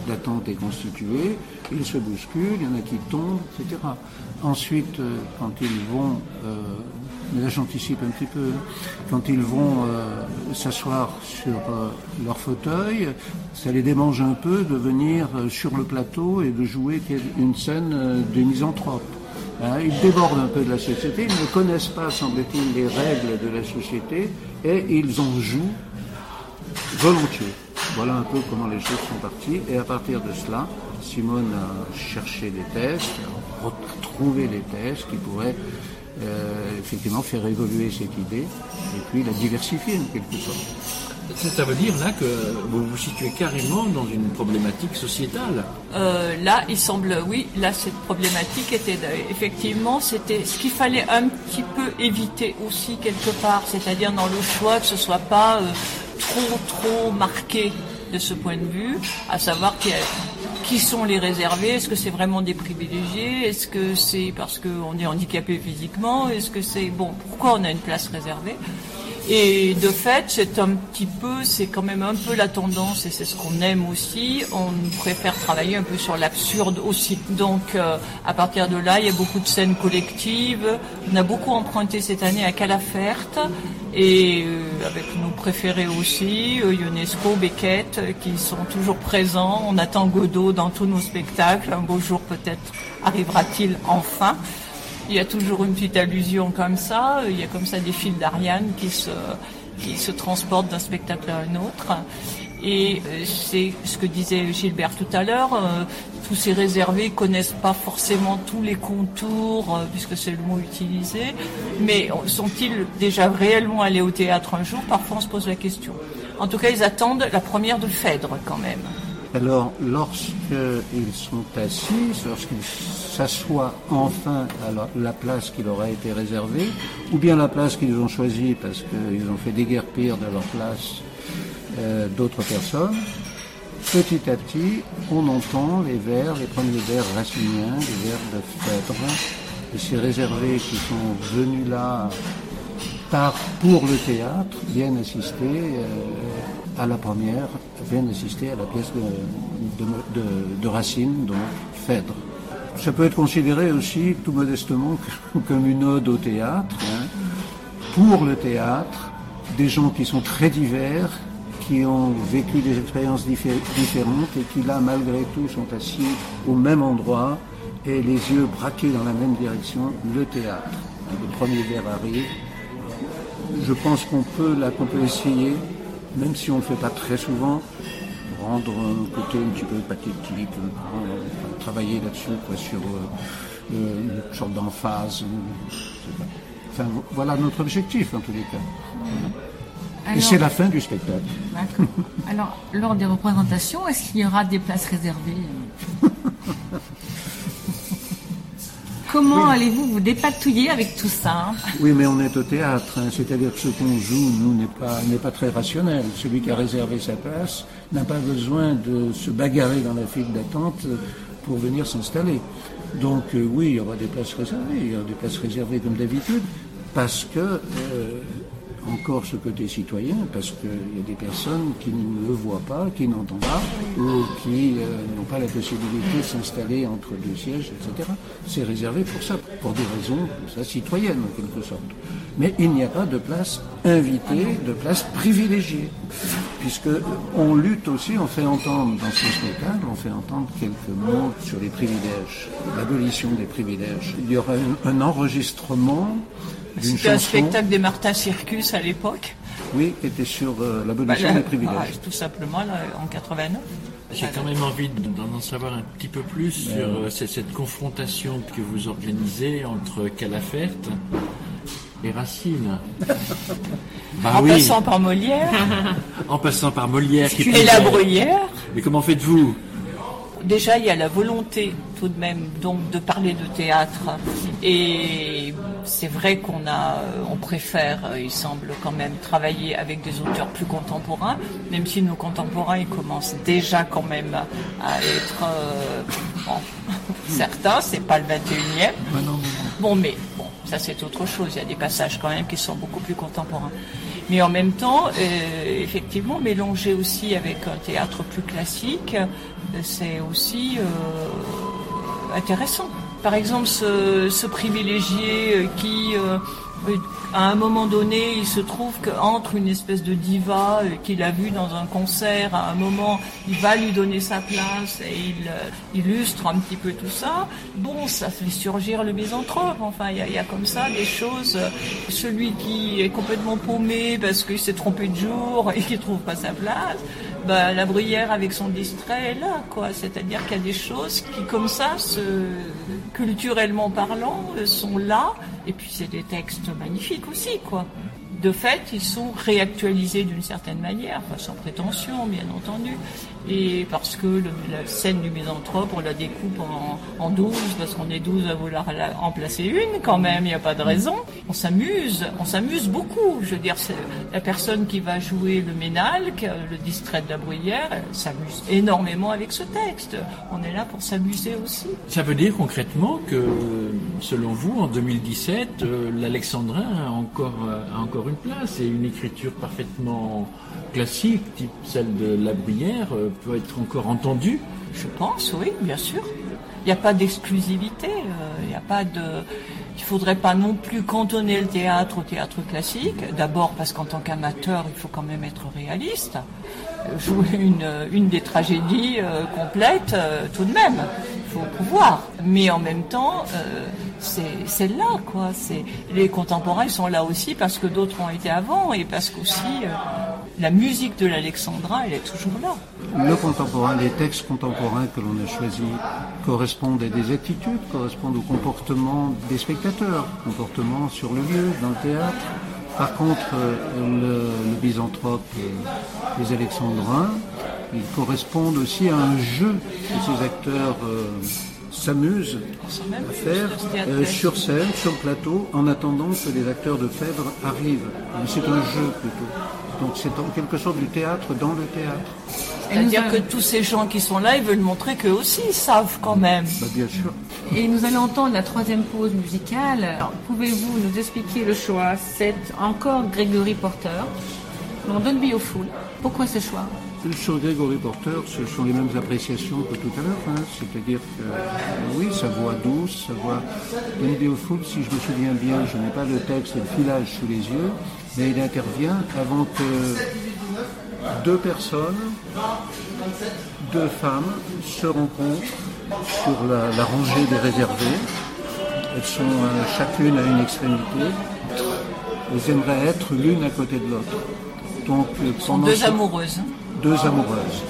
E: d'attente est constituée, ils se bousculent, il y en a qui tombent, etc. Ensuite, euh, quand ils vont, euh, mais là j'anticipe un petit peu, quand ils vont euh, s'asseoir sur leur fauteuil, ça les démange un peu de venir sur le plateau et de jouer une scène de misanthrope. Hein, ils débordent un peu de la société, ils ne connaissent pas, semble-t-il, les règles de la société et ils en jouent volontiers. Voilà un peu comment les choses sont parties. Et à partir de cela, Simone a cherché des tests, a retrouvé des tests qui pourraient euh, effectivement faire évoluer cette idée et puis la diversifier en quelque sorte.
C: Ça, veut dire là que vous vous situez carrément dans une problématique sociétale.
D: Euh, là, il semble, oui, là, cette problématique était effectivement, c'était ce qu'il fallait un petit peu éviter aussi quelque part, c'est-à-dire dans le choix que ce soit pas euh, trop, trop marqué de ce point de vue, à savoir qui, qui sont les réservés, est-ce que c'est vraiment des privilégiés, est-ce que c'est parce qu'on est handicapé physiquement, est-ce que c'est, bon, pourquoi on a une place réservée? Et de fait, c'est un petit peu, c'est quand même un peu la tendance, et c'est ce qu'on aime aussi. On préfère travailler un peu sur l'absurde aussi. Donc, euh, à partir de là, il y a beaucoup de scènes collectives. On a beaucoup emprunté cette année à Calaferte, et euh, avec nos préférés aussi, euh, Ionesco, Beckett, euh, qui sont toujours présents. On attend Godot dans tous nos spectacles. Un beau jour peut-être arrivera-t-il enfin. Il y a toujours une petite allusion comme ça. Il y a comme ça des fils d'Ariane qui se, transportent d'un spectacle à un autre. Et euh, c'est ce que disait Gilbert tout à l'heure. euh, tous ces réservés connaissent pas forcément tous les contours, euh, puisque c'est le mot utilisé. Mais sont-ils déjà réellement allés au théâtre un jour? Parfois, on se pose la question. En tout cas, ils attendent la première de Phèdre quand même.
E: Alors, lorsqu'ils sont assis, lorsqu'ils s'assoient enfin à la, la place qui leur a été réservée, ou bien la place qu'ils ont choisie parce qu'ils ont fait déguerpir de leur place euh, d'autres personnes, petit à petit, on entend les vers, les premiers vers raciniens, les vers de Phèdre, et ces réservés qui sont venus là par, pour le théâtre, viennent assister euh, à la première, viennent assister à la pièce de, Racine, donc Phèdre. Ça peut être considéré aussi, tout modestement, <laughs> comme une ode au théâtre, hein, pour le théâtre, des gens qui sont très divers, qui ont vécu des expériences diffé- différentes et qui là, malgré tout, sont assis au même endroit et les yeux braqués dans la même direction, le théâtre. Le premier vers arrive. Je pense qu'on peut, qu'on peut essayer, même si on ne le fait pas très souvent, rendre un côté un petit peu pathétique, euh, travailler là-dessus, quoi, sur euh, euh, une sorte d'emphase. euh. Enfin, voilà notre objectif, en tous les cas. Et c'est la fin du spectacle.
A: D'accord. Alors, lors des représentations, est-ce qu'il y aura des places réservées <laughs> Comment allez-vous vous dépatouiller avec tout ça hein?
E: Oui, mais on est au théâtre, hein, c'est-à-dire que ce qu'on joue, nous, n'est pas, n'est pas très rationnel. Celui qui a réservé sa place n'a pas besoin de se bagarrer dans la file d'attente pour venir s'installer. Donc euh, oui, il y aura des places réservées, il y aura des places réservées comme d'habitude, parce que, euh, encore ce côté citoyen, parce qu'il y a des personnes qui ne le voient pas, qui n'entendent pas, ou qui euh, n'ont pas la possibilité de s'installer entre deux sièges, etc. C'est réservé pour ça, pour des raisons citoyennes en quelque sorte. Mais il n'y a pas de place invitée, de place privilégiée, puisque on lutte aussi, on fait entendre dans ce spectacle, on fait entendre quelques mots sur les privilèges, l'abolition des privilèges. Il y aura un, enregistrement
D: C'était un spectacle des Martin Circus à l'époque.
E: oui, qui était sur euh,
D: Bah,
E: l'abolition
D: là,
E: des privilèges.
D: ah, tout simplement là, en 89.
C: J'ai quand même envie d'en en savoir un petit peu plus sur euh, cette, confrontation que vous organisez entre Calafert et Racine. <laughs> Bah
D: en
C: oui,
D: passant par Molière
C: en passant par Molière. qui
D: et la. Bruyère.
C: Mais comment faites-vous?
D: Déjà, il y a la volonté tout de même donc de parler de théâtre et c'est vrai qu'on a, on préfère, euh, il semble quand même travailler avec des auteurs plus contemporains, même si nos contemporains ils commencent déjà quand même à être euh, bon, <laughs> certains, c'est pas le 21e. Bon, mais bon, ça c'est autre chose. Il y a des passages quand même qui sont beaucoup plus contemporains. Mais en même temps, euh, effectivement, mélanger aussi avec un théâtre plus classique, euh, c'est aussi euh, intéressant. Par exemple, ce, privilégié qui, à un moment donné, il se trouve qu'entre une espèce de diva euh, qu'il a vue dans un concert, à un moment, il va lui donner sa place et il euh, illustre un petit peu tout ça. Bon, ça fait surgir le misanthrope. Enfin, il y, a- comme ça des choses. Celui qui est complètement paumé parce qu'il s'est trompé de jour et qui trouve pas sa place, bah, la bruyère avec son distrait est là, quoi. C'est-à-dire qu'il y a des choses qui, comme ça, se, culturellement parlant, euh, sont là. Et puis c'est des textes magnifiques aussi, quoi. De fait, ils sont réactualisés d'une certaine manière, sans prétention, bien entendu, et parce que le- la scène du misanthrope, on la découpe en, en 12, parce qu'on est 12 à vouloir la- en placer une, quand même, il n'y a pas de raison. On s'amuse, on s'amuse beaucoup. Je veux dire, la personne qui va jouer le ménalque, le distrait de la bruyère, s'amuse énormément avec ce texte. On est là pour s'amuser aussi.
C: Ça veut dire concrètement que, selon vous, en 2017, euh, l'alexandrin a encore, a encore une place et une écriture parfaitement classique, type celle de la Bruyère, euh, peut être encore entendue.
D: Je pense, oui, bien sûr. Il n'y a pas d'exclusivité, euh, il n'y a pas de... Il faudrait pas non plus cantonner le théâtre au théâtre classique. D'abord parce qu'en tant qu'amateur, il faut quand même être réaliste. Euh, Jouer une, une des tragédies euh, complètes, euh, tout de même, il faut pouvoir. Mais en même temps, euh, c'est là, quoi. Les contemporains sont là aussi parce que d'autres ont été avant et parce qu'aussi euh, la musique de l'Alexandrin, elle est toujours là.
E: Le contemporain, les textes contemporains que l'on a choisis correspondent à des attitudes, correspondent au comportement des spectateurs, comportement sur le lieu, dans le théâtre, Par contre, euh, le, le Byzanthrope, euh, les Alexandrins, ils correspondent aussi à un jeu que ces acteurs euh, s'amusent à faire euh, sur scène, sur le plateau, en attendant que les acteurs de Phèdre arrivent. C'est un jeu plutôt. Donc c'est en quelque sorte du théâtre dans le théâtre.
D: C'est-à-dire que tous ces gens qui sont là, ils veulent montrer qu'eux aussi ils savent quand même.
E: Bah, bien sûr.
A: Et nous allons entendre la troisième pause musicale. Pouvez-vous nous expliquer le choix? C'est encore Gregory Porter. On donne Be Fool. Pourquoi ce choix?
E: Sur Grégory Porter, ce sont les mêmes appréciations que tout à l'heure. hein. C'est-à-dire que, euh, oui, sa voix douce, sa voix. Don Fool, si je me souviens bien, je n'ai pas le texte et le filage sous les yeux, mais il intervient avant que deux personnes, deux femmes se rencontrent sur la, la rangée des réservés. Elles sont euh, chacune à une extrémité. Elles aimeraient être l'une à côté de l'autre. Donc, euh,
D: sont deux
E: ce-
D: amoureuses.
E: deux amoureuses.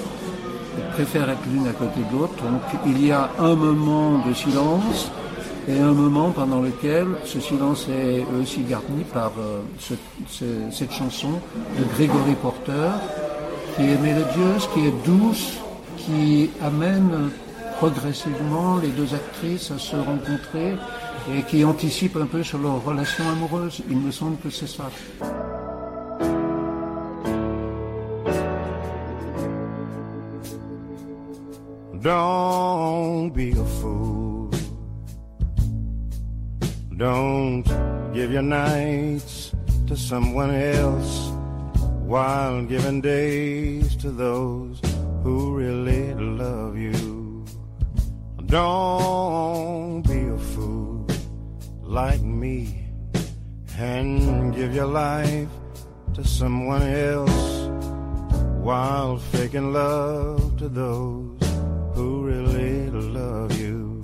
E: Elles préfèrent être l'une à côté de l'autre. Donc il y a un moment de silence et un moment pendant lequel ce silence est aussi garni par euh, ce- ce- cette chanson de Grégory Porter qui est mélodieuse, qui est douce, qui amène progressivement les deux actrices à se rencontrer et qui anticipe un peu sur leur relation amoureuse. Il me semble que c'est ça.
B: Don't be a fool. Don't give your nights to someone else while giving days to those who really love you. Don't be a fool like me and give your life to someone else while faking love to those who really love you.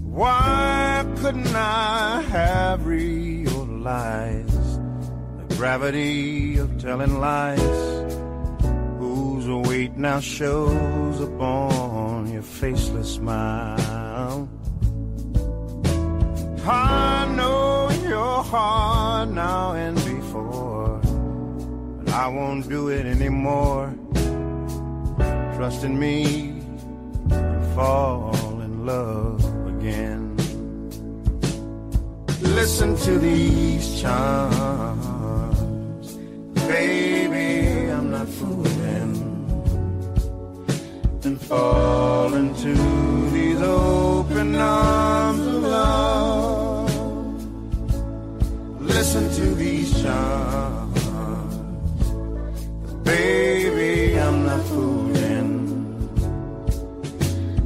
B: Why couldn't I have realized gravity of telling lies? Whose weight now shows upon your faceless smile? I know your heart now and before, but I won't do it anymore. Trust in me and fall in love again. Listen to these charms, baby. I'm not fooling and fall into these open arms of love. Listen to these charms, baby. I'm not fooling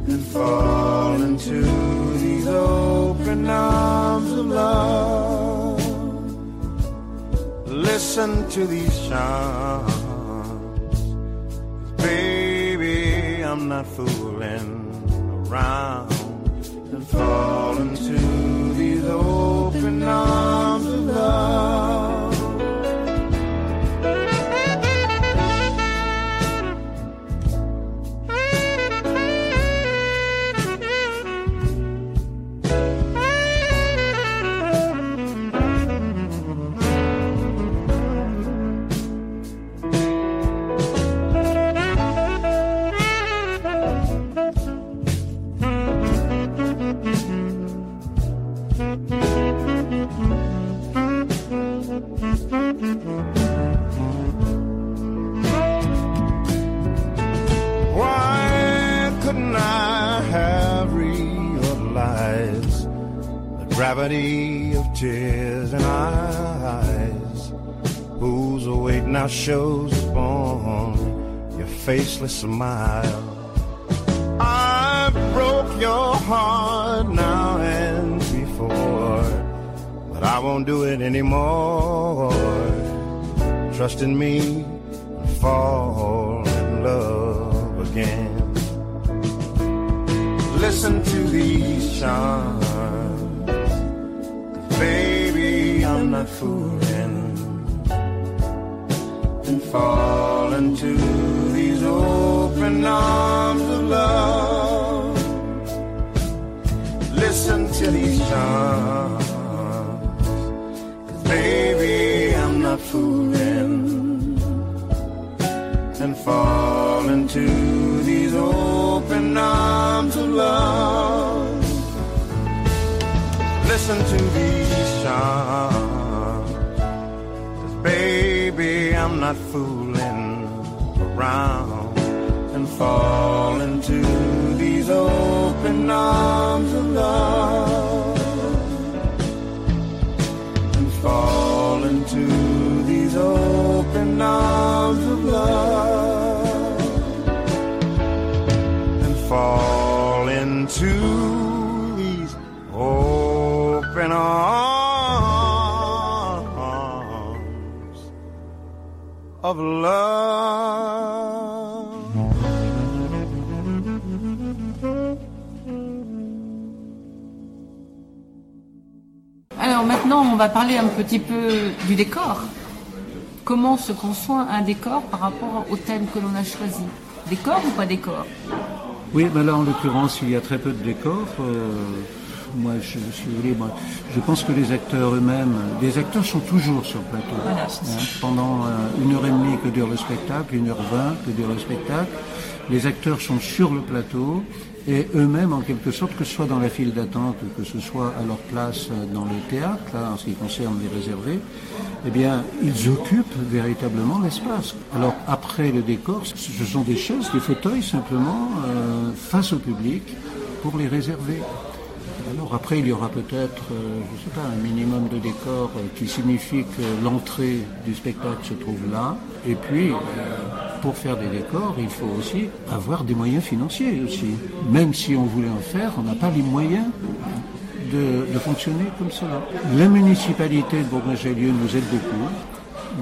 B: and fall into these open arms of love. Listen to these charms, baby. I'm not fooling around and fall into these open arms of love. Of tears and eyes? Whose weight now shows upon your faceless smile? I broke your heart now and before, but I won't do it anymore. Trust in me and fall in love again. Listen to these charms, I'm not fooling and fall into these open arms of love. Listen to these charms, 'cause not fooling and fall into these open arms of love. Listen to these charms, I'm not fooling around and fall into these open arms of love and fall into these open arms of love and fall into these open arms of love.
A: Alors maintenant, on va parler un petit peu du décor. Comment se conçoit un décor par rapport au thème que l'on a choisi? Décor ou pas décor?
E: Oui, mais là en l'occurrence, il y a très peu de décors. Euh, moi, je, si vous voulez, moi, je pense que les acteurs eux-mêmes, les acteurs sont toujours sur le plateau.
D: Voilà.
E: Hein, pendant euh, une heure et demie que dure le spectacle, une heure vingt que dure le spectacle, les acteurs sont sur le plateau et eux-mêmes, en quelque sorte, que ce soit dans la file d'attente ou que ce soit à leur place euh, dans le théâtre, là, en ce qui concerne les réservés, eh bien, ils occupent véritablement l'espace. Alors, après le décor, ce sont des chaises, des fauteuils simplement, euh, face au public, pour les réserver. Après, il y aura peut-être, euh, je sais pas, un minimum de décor euh, qui signifie que l'entrée du spectacle se trouve là. Et puis, euh, pour faire des décors, il faut aussi avoir des moyens financiers aussi. Même si on voulait en faire, on n'a pas les moyens de, fonctionner comme cela. La municipalité de Bourgogne-Jallieu nous aide beaucoup.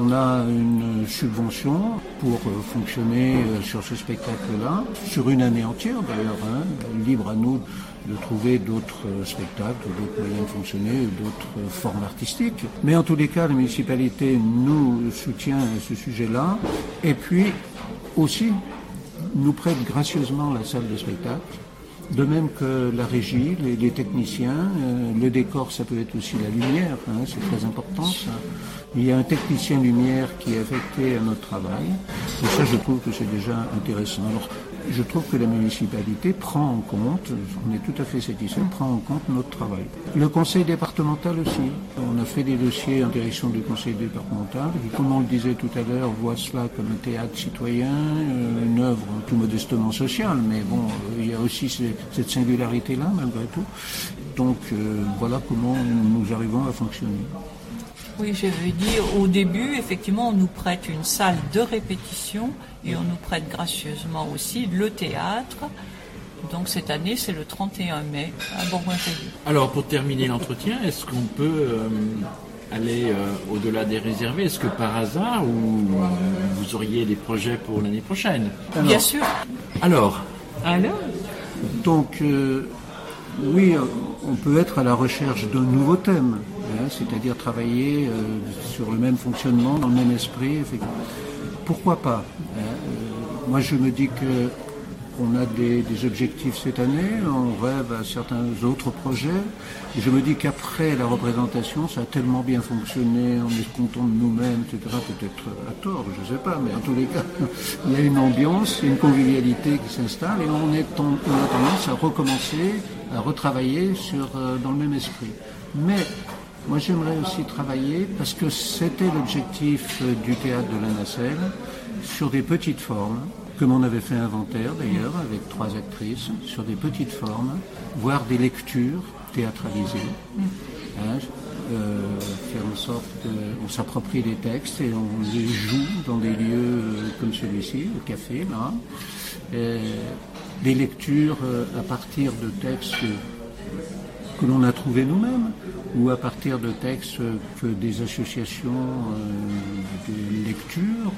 E: On a une subvention pour euh, fonctionner sur ce spectacle-là, sur une année entière d'ailleurs, hein, libre à nous de trouver d'autres euh, spectacles, d'autres moyens de fonctionner, d'autres euh, formes artistiques. Mais en tous les cas, la municipalité nous soutient à ce sujet-là. Et puis aussi, nous prête gracieusement la salle de spectacle. De même que la régie, les, techniciens, euh, le décor, ça peut être aussi la lumière, hein, c'est très important ça. Il y a un technicien lumière qui est affecté à notre travail, et ça je trouve que c'est déjà intéressant. Je trouve que la municipalité prend en compte, on est tout à fait satisfait, prend en compte notre travail. Le conseil départemental aussi. On a fait des dossiers en direction du conseil départemental, qui, comme on le disait tout à l'heure, voit cela comme un théâtre citoyen, euh, une œuvre tout modestement sociale, mais bon, euh, il y a aussi ce- cette singularité-là, malgré tout. Donc euh, voilà comment nous arrivons à fonctionner.
D: Oui, je veux dire, au début, effectivement, on nous prête une salle de répétition et on nous prête gracieusement aussi le théâtre. Donc cette année, c'est le 31 mai à Bourgoin-Jallieu.
C: Alors, pour terminer l'entretien, est-ce qu'on peut euh, aller euh, au-delà des réservés? Est-ce que par hasard, ou euh, vous auriez des projets pour l'année prochaine?
D: Bien sûr,
C: Alors,
A: Alors
E: Donc, euh, oui, on peut être à la recherche d'un nouveau thème, c'est-à-dire travailler euh, sur le même fonctionnement, dans le même esprit. Pourquoi pas hein, euh, Moi, je me dis que on a des, objectifs cette année, on rêve à certains autres projets. Et je me dis qu'après la représentation, ça a tellement bien fonctionné, on est content de nous-mêmes, etc. Peut-être à tort, je ne sais pas, mais en tous les cas, <laughs> il y a une ambiance, une convivialité qui s'installe et on, est on a tendance à recommencer, à retravailler euh, dans le même esprit. Moi, j'aimerais aussi travailler, parce que c'était l'objectif euh, du théâtre de la Nacelle, sur des petites formes, comme on avait fait inventaire d'ailleurs, avec trois actrices, sur des petites formes, voire des lectures théâtralisées. Hein, euh, faire en sorte qu'on s'approprie les textes et on les joue dans des lieux euh, comme celui-ci, le café, là. Des lectures à partir de textes que l'on a trouvé nous-mêmes, ou à partir de textes que des associations euh, de lecture,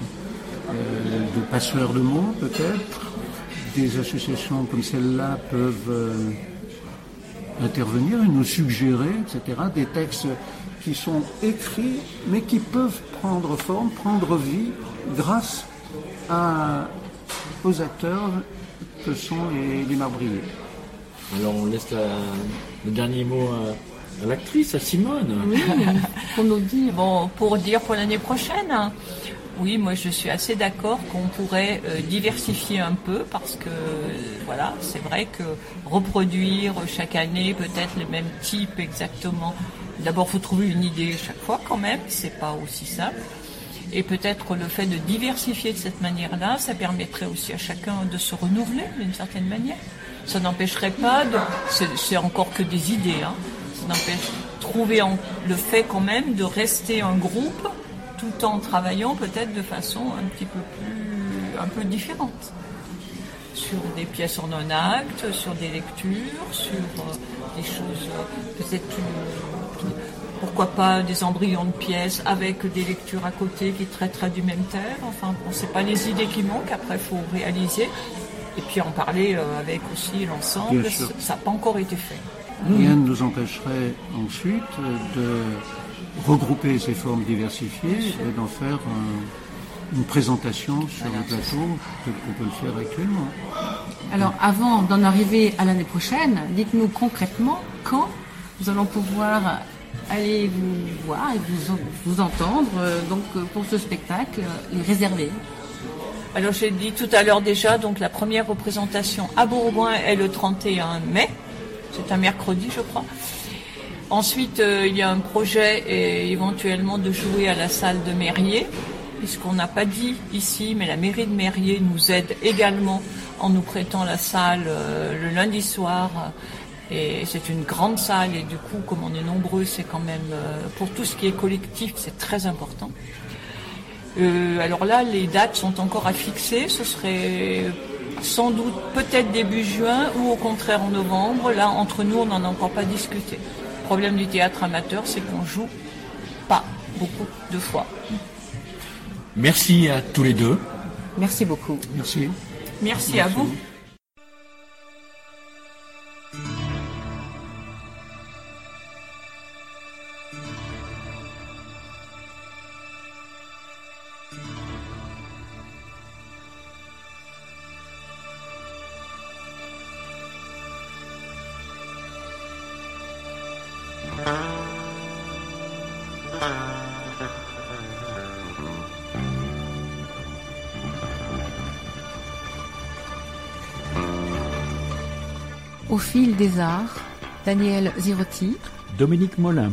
E: euh, de passeurs de mots peut-être, des associations comme celle-là peuvent euh, intervenir et nous suggérer, etc., des textes qui sont écrits, mais qui peuvent prendre forme, prendre vie, grâce aux acteurs que sont les, les marbriers.
C: alors on laisse la- le dernier mot à l'actrice, à Simone.
A: Oui, pour nous dire.
D: Bon, pour dire pour l'année prochaine, oui, moi je suis assez d'accord qu'on pourrait euh, diversifier un peu parce que voilà, c'est vrai que reproduire chaque année peut-être le même type exactement. D'abord, faut trouver une idée chaque fois quand même, c'est pas aussi simple. Et peut-être le fait de diversifier de cette manière-là, ça permettrait aussi à chacun de se renouveler d'une certaine manière. Ça n'empêcherait pas de, c'est encore que des idées, hein. N'empêche trouver en- le fait quand même de rester un groupe tout en travaillant peut-être de façon un petit peu plus, un peu différente. Sur des pièces en un acte, sur des lectures, sur euh, des choses euh, peut-être plus, pourquoi pas des embryons de pièces avec des lectures à côté qui traiteraient du même thème. Enfin, bon, c'est pas les idées qui manquent. Après, il faut réaliser et puis en parler euh, avec aussi l'ensemble. Ça n'a pas encore été fait.
E: Rien ne nous empêcherait ensuite de regrouper ces formes diversifiées et d'en faire un- une présentation sur le plateau, tel qu'on peut le faire actuellement.
A: Alors, avant d'en arriver à l'année prochaine, dites-nous concrètement quand nous allons pouvoir aller vous voir et vous, en- vous entendre euh, donc euh, pour ce spectacle euh, les réserver.
D: Alors j'ai dit tout à l'heure déjà, donc la première représentation à Bourgoin est le 31 mai. C'est un mercredi, je crois. Ensuite, euh, il y a un projet et éventuellement de jouer à la salle de Mérier, puisqu'on n'a pas dit ici, mais la mairie de Mérier nous aide également en nous prêtant la salle euh, le lundi soir. Et c'est une grande salle et du coup, comme on est nombreux, c'est quand même euh, pour tout ce qui est collectif, c'est très important. Euh, alors là, les dates sont encore à fixer. Ce serait sans doute peut-être début juin ou au contraire en novembre. Là, entre nous, on n'en a encore pas discuté. Le problème du théâtre amateur, c'est qu'on joue pas beaucoup de fois.
C: Merci à tous les deux.
A: Merci beaucoup.
E: Merci.
D: Merci, à vous.
A: Au fil des arts, Daniel Zirotti,
C: Dominique Molin.